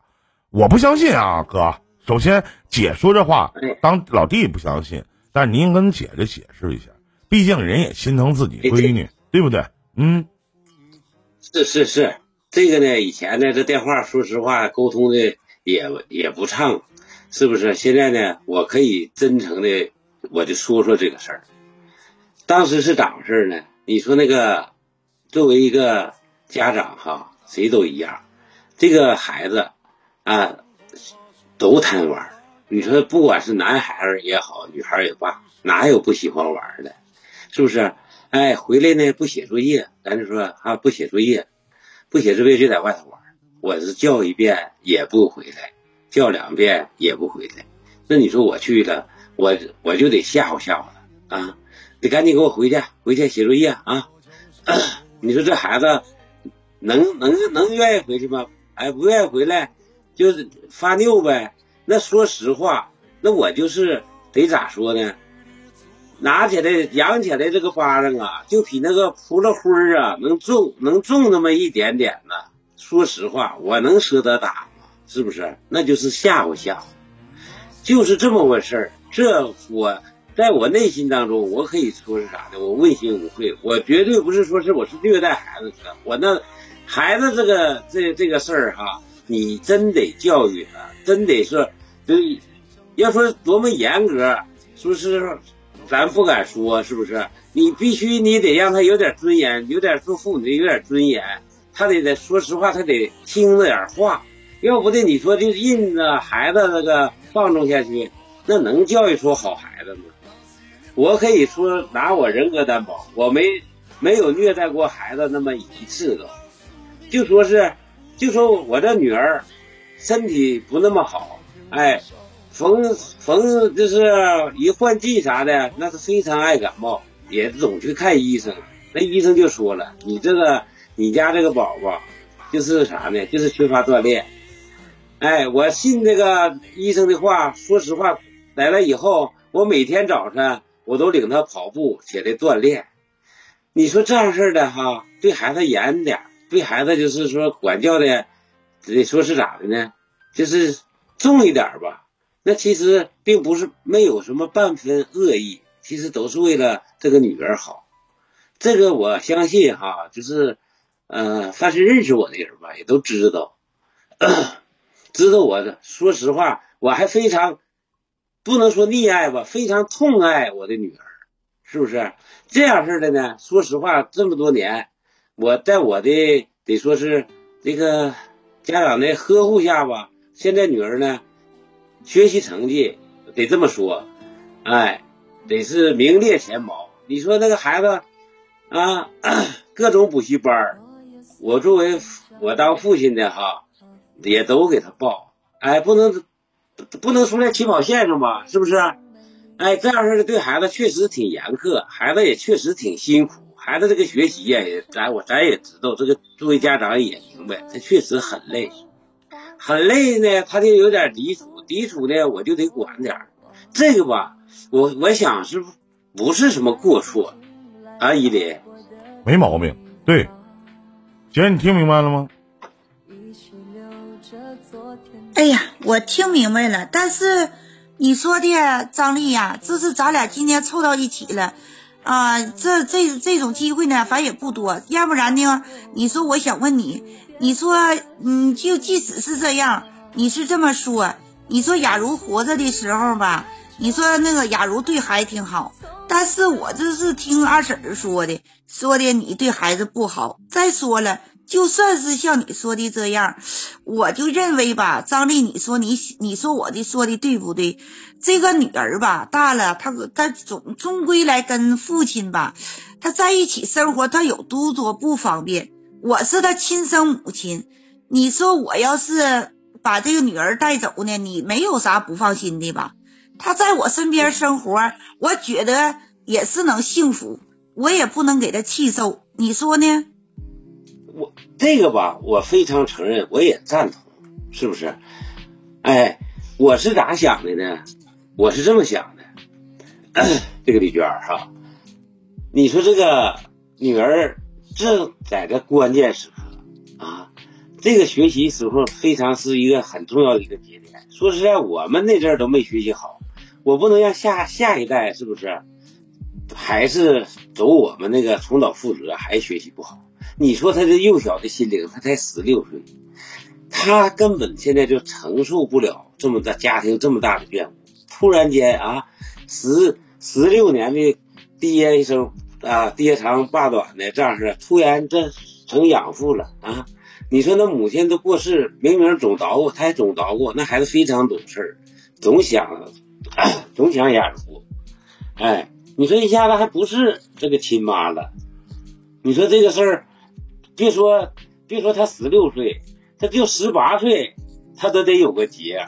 我不相信啊，哥。首先，姐说这话，当老弟不相信，但是您跟姐姐解释一下，毕竟人也心疼自己闺女，对不对？嗯。是是是，这个呢，以前呢，这电话说实话沟通的也也不畅，是不是？现在呢，我可以真诚的，我就说说这个事儿。当时是咋回事呢？你说那个，作为一个家长哈，谁都一样，这个孩子啊，都贪玩。你说不管是男孩儿也好，女孩儿也罢，哪有不喜欢玩的？是不是？哎，回来呢不写作业，咱就说啊，不写作业，不写作业就在外头玩。我是叫一遍也不回来，叫两遍也不回来。那你说我去了，我我就得吓唬吓唬他啊！得赶紧给我回去，回去写作业啊！*clears throat* 你说这孩子能能能愿意回去吗？哎，不愿意回来，就是发拗呗。那说实话，那我就是得咋说呢？拿起来扬起来这个巴掌啊，就比那个扑了灰儿啊能重能重那么一点点呢。说实话，我能舍得打吗？是不是？那就是吓唬吓唬，就是这么回事儿。这我在我内心当中，我可以说是啥的？我问心无愧，我绝对不是说是我是虐待孩子的。我那孩子这个这这个事儿哈，你真得教育他，真得说，就要说多么严格，说是。咱不敢说，是不是？你必须你得让他有点尊严，有点做父母的有点尊严。他得得说实话，他得听着点话，要不的你说就印着孩子那个放纵下去，那能教育出好孩子吗？我可以说拿我人格担保，我没没有虐待过孩子那么一次都。就说是，就说我这女儿身体不那么好，哎。逢逢就是一换季啥的，那是非常爱感冒，也总去看医生。那医生就说了，你这个你家这个宝宝，就是啥呢？就是缺乏锻炼。哎，我信这个医生的话。说实话，来了以后，我每天早晨我都领他跑步起来锻炼。你说这样式的哈，对孩子严点，对孩子就是说管教的，得说是咋的呢？就是重一点吧。那其实并不是没有什么半分恶意，其实都是为了这个女儿好。这个我相信哈，就是，呃，凡是认识我的人吧，也都知道，知道我的。说实话，我还非常不能说溺爱吧，非常痛爱我的女儿。是不是？这样式的呢？说实话，这么多年，我在我的得说是这个家长的呵护下吧，现在女儿呢，学习成绩得这么说，哎，得是名列前茅。你说那个孩子啊，*clears throat* 各种补习班，我作为我当父亲的哈，也都给他报，哎，不能不能输在起跑线上吧？是不是？哎，这样式的对孩子确实挺严苛，孩子也确实挺辛苦。孩子这个学习呀，也咱我咱也知道，这个作为家长也明白，他确实很累，很累呢。他就有点抵触，抵触呢，我就得管点儿。这个吧，我我想是不是什么过错啊？依林，没毛病。对，姐，你听明白了吗？哎呀，我听明白了，但是。你说的张丽呀，这是咱俩今天凑到一起了，啊，这这这种机会呢，反正也不多。要不然呢，你说我想问你，你说，嗯，就即使是这样，你是这么说，你说雅茹活着的时候吧，你说那个雅茹对孩子挺好，但是我这是听二婶说的，说的你对孩子不好。再说了。就算是像你说的这样，我就认为吧，张丽，你说你你说我的说的对不对？这个女儿吧，大了，她她总终归来跟父亲吧，她在一起生活，她有多多不方便。我是他亲生母亲，你说我要是把这个女儿带走呢，你没有啥不放心的吧？她在我身边生活，我觉得也是能幸福，我也不能给她气受，你说呢？我这个吧，我非常承认，我也赞同，是不是？哎，我是咋想的呢？我是这么想的，*clears throat* 这个李娟哈，你说这个女儿正在这关键时刻啊，这个学习时候非常是一个很重要的一个节点。说实在，我们那阵都没学习好，我不能让下下一代是不是还是走我们那个重蹈覆辙，还学习不好？你说他这幼小的心灵，他才十六岁，他根本现在就承受不了这么大家庭这么大的变故。突然间啊，十十六年的爹一声啊，爹长爸短的这样式，突然这成养父了啊！你说那母亲都过世，明明总捣鼓，他也总捣鼓，那孩子非常懂事总想总想养父。哎，你说一下子还不是这个亲妈了？你说这个事儿？别说，别说他十六岁，他就十八岁，他都得有个结。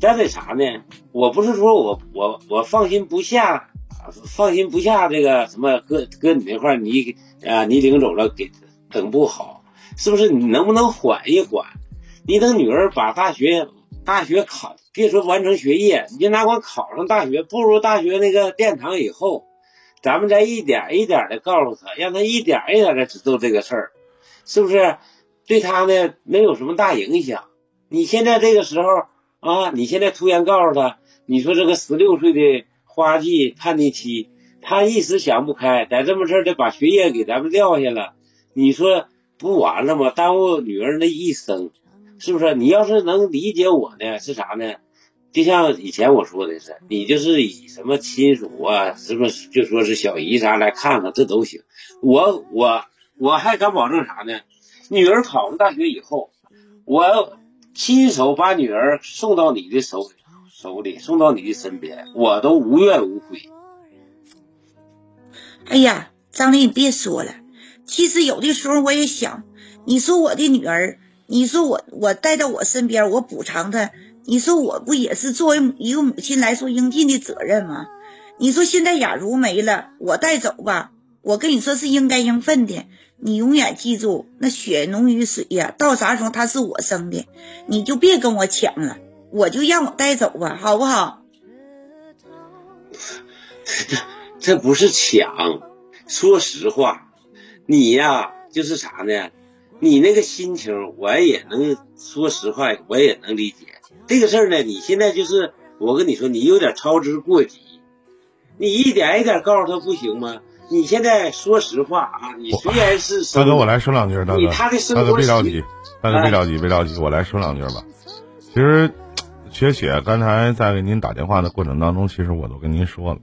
咱得啥呢？我不是说我我我放心不下，放心不下这个什么搁搁你那块你啊你领走了给整不好，是不是？你能不能缓一缓？你等女儿把大学大学考，别说完成学业，你就哪管考上大学，步入大学那个殿堂以后，咱们再一点一点的告诉他，让他一点一点的知道这个事儿。是不是对他呢没有什么大影响？你现在这个时候啊，你现在突然告诉他，你说这个十六岁的花季叛逆期，他一时想不开，在这么事儿的把学业给咱们撂下了，你说不完了吗？耽误女儿那一生，是不是？你要是能理解我呢，是啥呢？就像以前我说的是，你就是以什么亲属啊，什么就说是小姨啥来看看，这都行。我我。我还敢保证啥呢？女儿考上大学以后，我亲手把女儿送到你的手里，手里送到你的身边，我都无怨无悔。哎呀，张丽，你别说了。其实有的时候我也想，你说我的女儿，你说我我带到我身边，我补偿她，你说我不也是作为一个母亲来说应尽的责任吗？你说现在雅茹没了，我带走吧，我跟你说是应该应分的。你永远记住，那血浓于水呀，到啥时候她是我生的，你就别跟我抢了，我就让我带走吧，好不好？这 *laughs* 这不是抢，说实话，你呀就是啥呢？你那个心情我也能说实话，我也能理解。这个事儿呢，你现在就是我跟你说，你有点操之过急，你一点一点告诉他不行吗？你现在说实话啊，你虽然是大哥，我来说两句，大哥，大哥别着急，大哥别着急，别着急，我来说两句吧。其实，雪雪刚才在给您打电话的过程当中，其实我都跟您说了，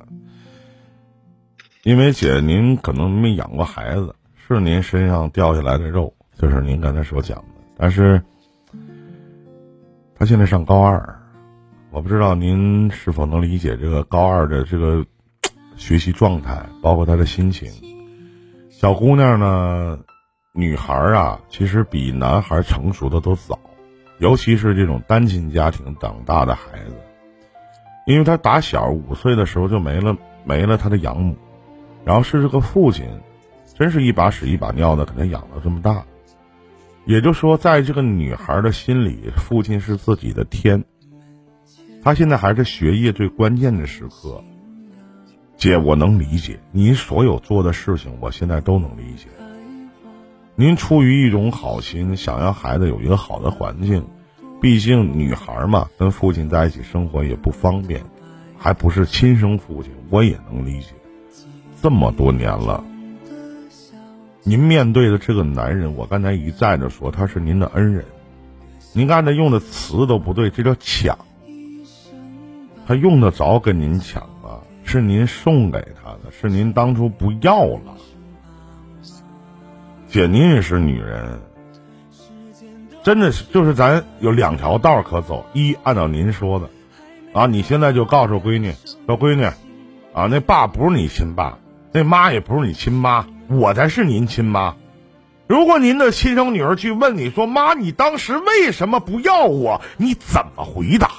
因为姐您可能没养过孩子，是您身上掉下来的肉，就是您刚才所讲的。但是，他现在上高二，我不知道您是否能理解这个高二的这个学习状态，包括他的心情。小姑娘呢，女孩啊，其实比男孩成熟的都早，尤其是这种单亲家庭长大的孩子，因为他打小五岁的时候就没了没了他的养母。然后是这个父亲，真是一把屎一把尿的给他养到这么大。也就是说，在这个女孩的心里，父亲是自己的天。他现在还是学业最关键的时刻。姐，我能理解你所有做的事情，我现在都能理解。您出于一种好心，想要孩子有一个好的环境，毕竟女孩嘛，跟父亲在一起生活也不方便，还不是亲生父亲，我也能理解。这么多年了，您面对的这个男人，我刚才一再的说他是您的恩人，您刚才用的词都不对，这叫抢。他用得着跟您抢吗？是您送给他的，是您当初不要了。姐，您也是女人，真的是就是咱有两条道可走，一按照您说的，啊，你现在就告诉闺女，说闺女，啊，那爸不是你亲爸。那妈也不是你亲妈，我才是您亲妈。如果您的亲生女儿去问你说：“妈，你当时为什么不要我？”你怎么回答？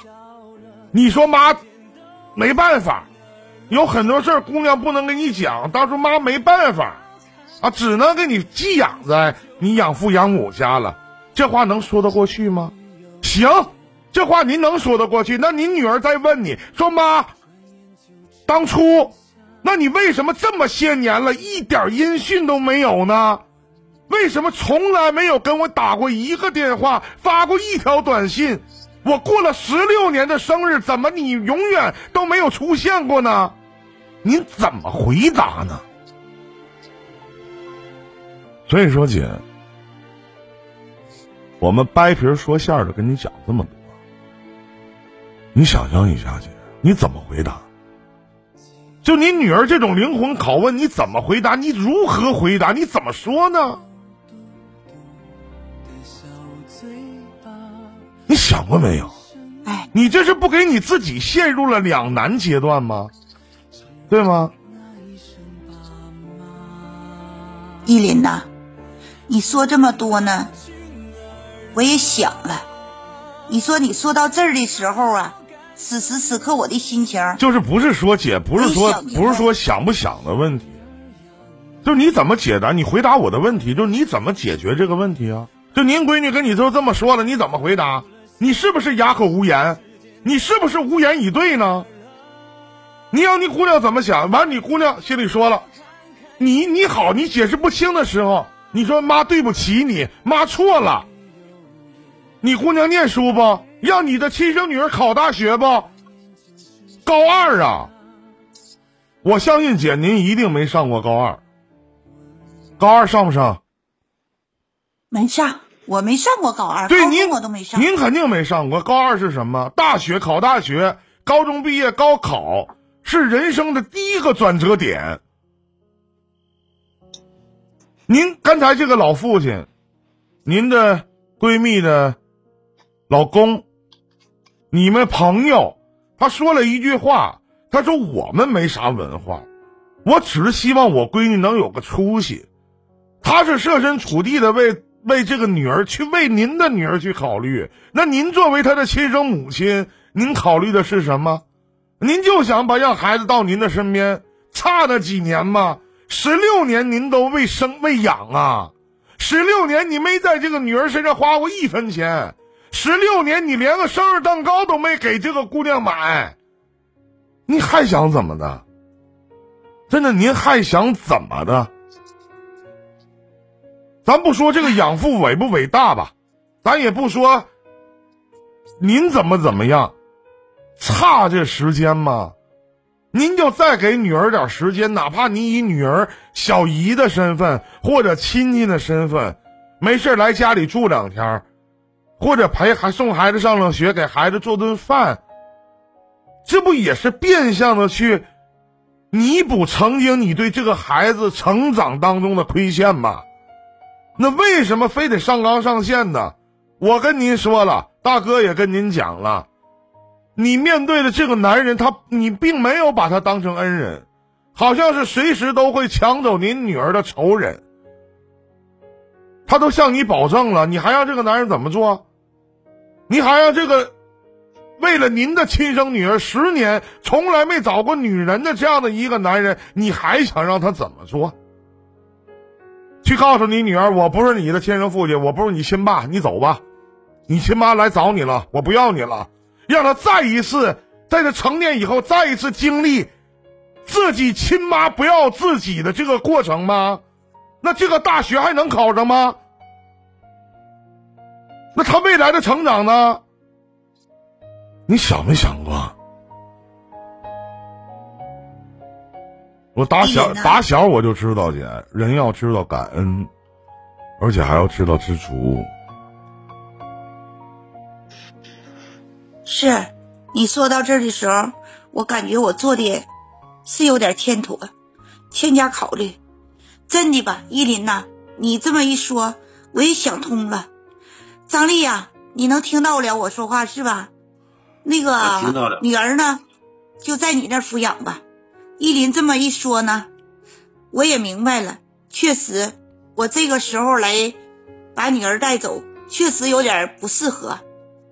你说：“妈，没办法，有很多事儿姑娘不能跟你讲。当初妈没办法，啊，只能给你寄养在你养父养母家了。”这话能说得过去吗？行，这话您能说得过去。那您女儿再问你说：“妈，当初。”那你为什么这么些年了，一点音讯都没有呢？为什么从来没有跟我打过一个电话，发过一条短信？我过了十六年的生日，怎么你永远都没有出现过呢？您怎么回答呢？所以说，姐，我们掰皮说馅的跟你讲这么多，你想象一下，姐，你怎么回答？就你女儿这种灵魂拷问，你怎么回答？你如何回答？你怎么说呢？你想过没有？哎，你这是不给你自己陷入了两难阶段吗？对吗？依林呐，你说这么多呢，我也想了。你说你说到这儿的时候啊。此时此刻，我的心情就是不是说姐，不是说不是说想不想的问题，就是你怎么解答？你回答我的问题，就是你怎么解决这个问题啊？就您闺女跟你都这么说了，你怎么回答？你是不是哑口无言？你是不是无言以对呢？你让你姑娘怎么想？完，你姑娘心里说了，你你好，你解释不清的时候，你说妈对不起你，妈错了。你姑娘念书不？让你的亲生女儿考大学不？高二啊！我相信姐，您一定没上过高二。高二上不上？没上，我没上过高二。对，您我都没上。您肯定没上过高二是什么？大学考大学，高中毕业高考是人生的第一个转折点。您刚才这个老父亲，您的闺蜜的老公。你们朋友，他说了一句话，他说我们没啥文化，我只是希望我闺女能有个出息。他是设身处地的为为这个女儿去为您的女儿去考虑。那您作为他的亲生母亲，您考虑的是什么？您就想把让孩子到您的身边，差那几年吗？十六年您都为生为养啊，十六年你没在这个女儿身上花过一分钱。十六年，你连个生日蛋糕都没给这个姑娘买，你还想怎么的？真的，您还想怎么的？咱不说这个养父伟不伟大吧，咱也不说您怎么怎么样，差这时间吗？您就再给女儿点时间，哪怕你以女儿小姨的身份或者亲戚的身份，没事来家里住两天。或者陪孩送孩子上上学，给孩子做顿饭，这不也是变相的去弥补曾经你对这个孩子成长当中的亏欠吗？那为什么非得上纲上线呢？我跟您说了，大哥也跟您讲了，你面对的这个男人，他你并没有把他当成恩人，好像是随时都会抢走您女儿的仇人。他都向你保证了，你还让这个男人怎么做？你还让这个为了您的亲生女儿十年从来没找过女人的这样的一个男人，你还想让他怎么做？去告诉你女儿，我不是你的亲生父亲，我不是你亲爸，你走吧。你亲妈来找你了，我不要你了。让他再一次在他成年以后，再一次经历自己亲妈不要自己的这个过程吗？那这个大学还能考上吗？那他未来的成长呢？你想没想过？我打小打小我就知道，姐，人要知道感恩，而且还要知道知足。是，你说到这儿的时候，我感觉我做的是有点欠妥，欠加考虑。真的吧，依林呐，你这么一说，我也想通了。张丽呀，你能听到了我说话是吧？那个女儿呢，就在你那抚养吧。依林这么一说呢，我也明白了。确实，我这个时候来把女儿带走，确实有点不适合。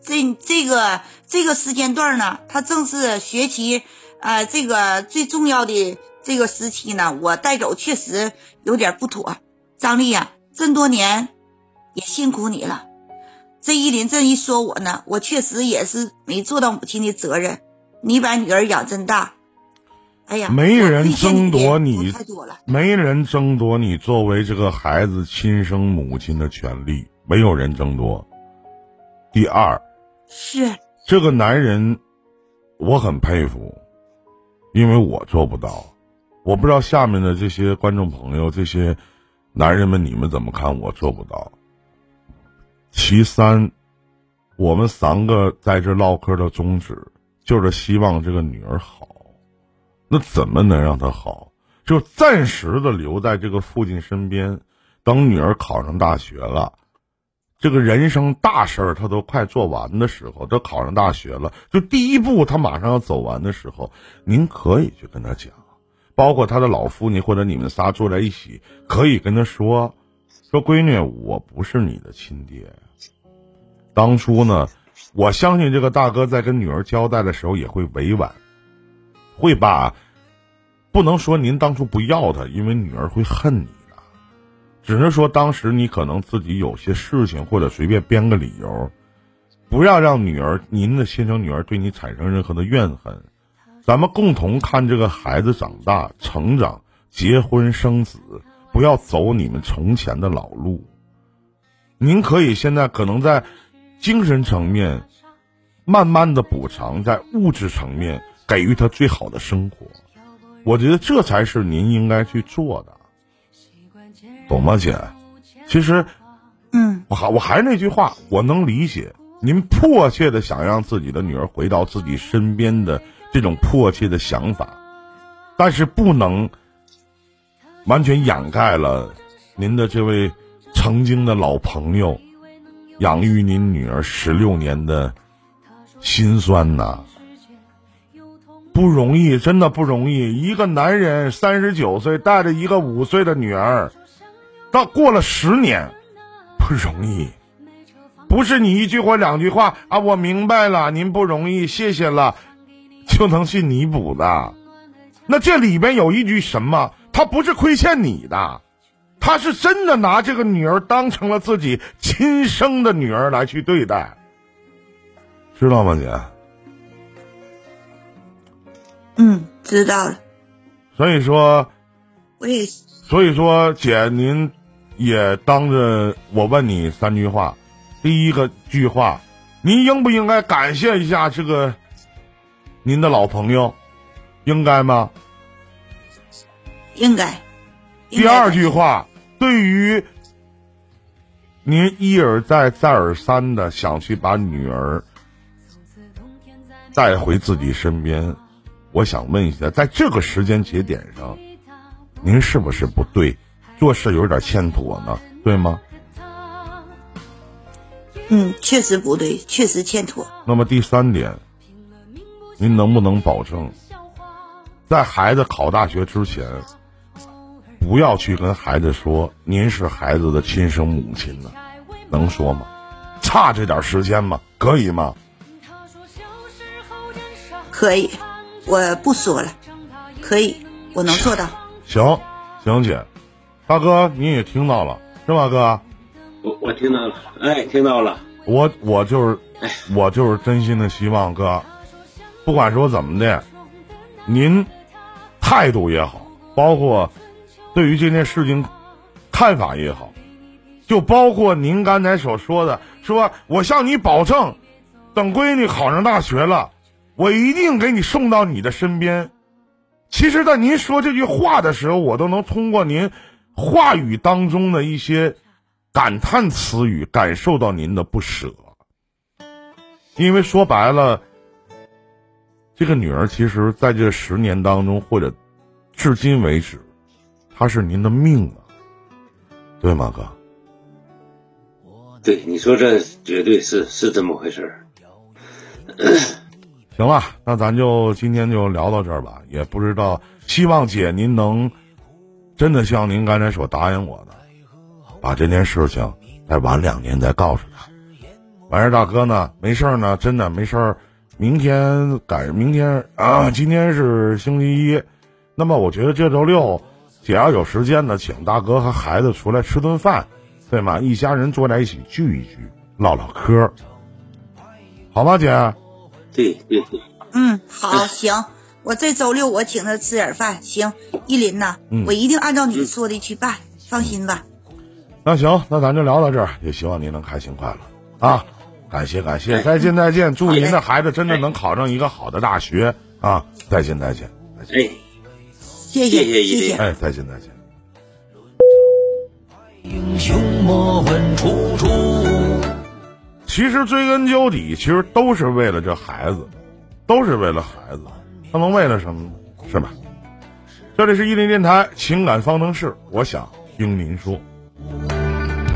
这这个这个时间段呢，她正是学习啊，这个最重要的。这个时期呢，我带走确实有点不妥。张丽呀，这么多年也辛苦你了。这依林这一说我呢，我确实也是没做到母亲的责任。你把女儿养真大，哎呀，没人争夺你太多了，没人争夺你作为这个孩子亲生母亲的权利，没有人争夺。第二，是这个男人，我很佩服，因为我做不到。我不知道下面的这些观众朋友、这些男人们，你们怎么看？我做不到。其三，我们三个在这唠嗑的宗旨就是希望这个女儿好。那怎么能让她好？就暂时的留在这个父亲身边，等女儿考上大学了，这个人生大事儿他都快做完的时候，都考上大学了，就第一步他马上要走完的时候，您可以去跟他讲。包括他的老父亲或者你们仨坐在一起，可以跟他说：“说闺女，我不是你的亲爹。当初呢，我相信这个大哥在跟女儿交代的时候也会委婉，会把不能说您当初不要他，因为女儿会恨你。只是说当时你可能自己有些事情，或者随便编个理由，不要让女儿您的亲生女儿对你产生任何的怨恨。”咱们共同看这个孩子长大、成长、结婚生子，不要走你们从前的老路。您可以现在可能在精神层面慢慢的补偿，在物质层面给予他最好的生活。我觉得这才是您应该去做的，懂吗，姐？其实，嗯，我还我还是那句话，我能理解您迫切的想让自己的女儿回到自己身边的。这种迫切的想法，但是不能完全掩盖了您的这位曾经的老朋友养育您女儿十六年的心酸呐，不容易，真的不容易。一个男人三十九岁带着一个五岁的女儿，到过了十年，不容易，不是你一句话两句话啊，我明白了，您不容易，谢谢了。就能去弥补的，那这里边有一句什么？他不是亏欠你的，他是真的拿这个女儿当成了自己亲生的女儿来去对待，知道吗，姐？嗯，知道了。所以说，我也。所以说，姐，您也当着我问你三句话。第一个句话，您应不应该感谢一下这个？您的老朋友，应该吗？应该。第二句话，对于您一而再、再而三的想去把女儿带回自己身边，我想问一下，在这个时间节点上，您是不是不对，做事有点欠妥呢？对吗？嗯，确实不对，确实欠妥。那么第三点，您能不能保证，在孩子考大学之前，不要去跟孩子说您是孩子的亲生母亲呢？能说吗？差这点时间吗？可以吗？可以，我不说了。可以，我能做到。行，行姐，大哥你也听到了是吧，哥？我我听到了，哎，听到了。我我就是，我就是真心的希望哥，不管说怎么的，您态度也好，包括对于这件事情看法也好，就包括您刚才所说的，说我向你保证，等闺女考上大学了，我一定给你送到你的身边。其实，在您说这句话的时候，我都能通过您话语当中的一些感叹词语，感受到您的不舍。因为说白了，这个女儿其实在这十年当中，或者至今为止，她是您的命啊，对吗，哥？对，你说这绝对是是这么回事儿。*coughs* 行了，那咱就今天就聊到这儿吧。也不知道，希望姐您能真的像您刚才所答应我的，把这件事情再晚两年再告诉他。完事儿，大哥呢，没事儿呢，真的没事儿。明天赶明天啊，今天是星期一，那么我觉得这周六，姐要有时间呢，请大哥和孩子出来吃顿饭，对吗？一家人坐在一起聚一聚，唠唠嗑，好吗，姐？对对对，嗯，好，*laughs* 行，我这周六我请他吃点饭。行，依林呐，嗯我一定按照你说的去办，放心吧。那行，那咱就聊到这儿，也希望您能开心快乐啊！感谢感谢，再见再见，祝您的孩子真的能考上一个好的大学啊！再见再见，再见，哎，谢谢谢依林谢谢。哎，再见再见。英雄莫问出处。其实追根究底，其实都是为了这孩子，都是为了孩子，他能为了什么呢？是吧？这里是伊林电台情感方程式，我想听您说。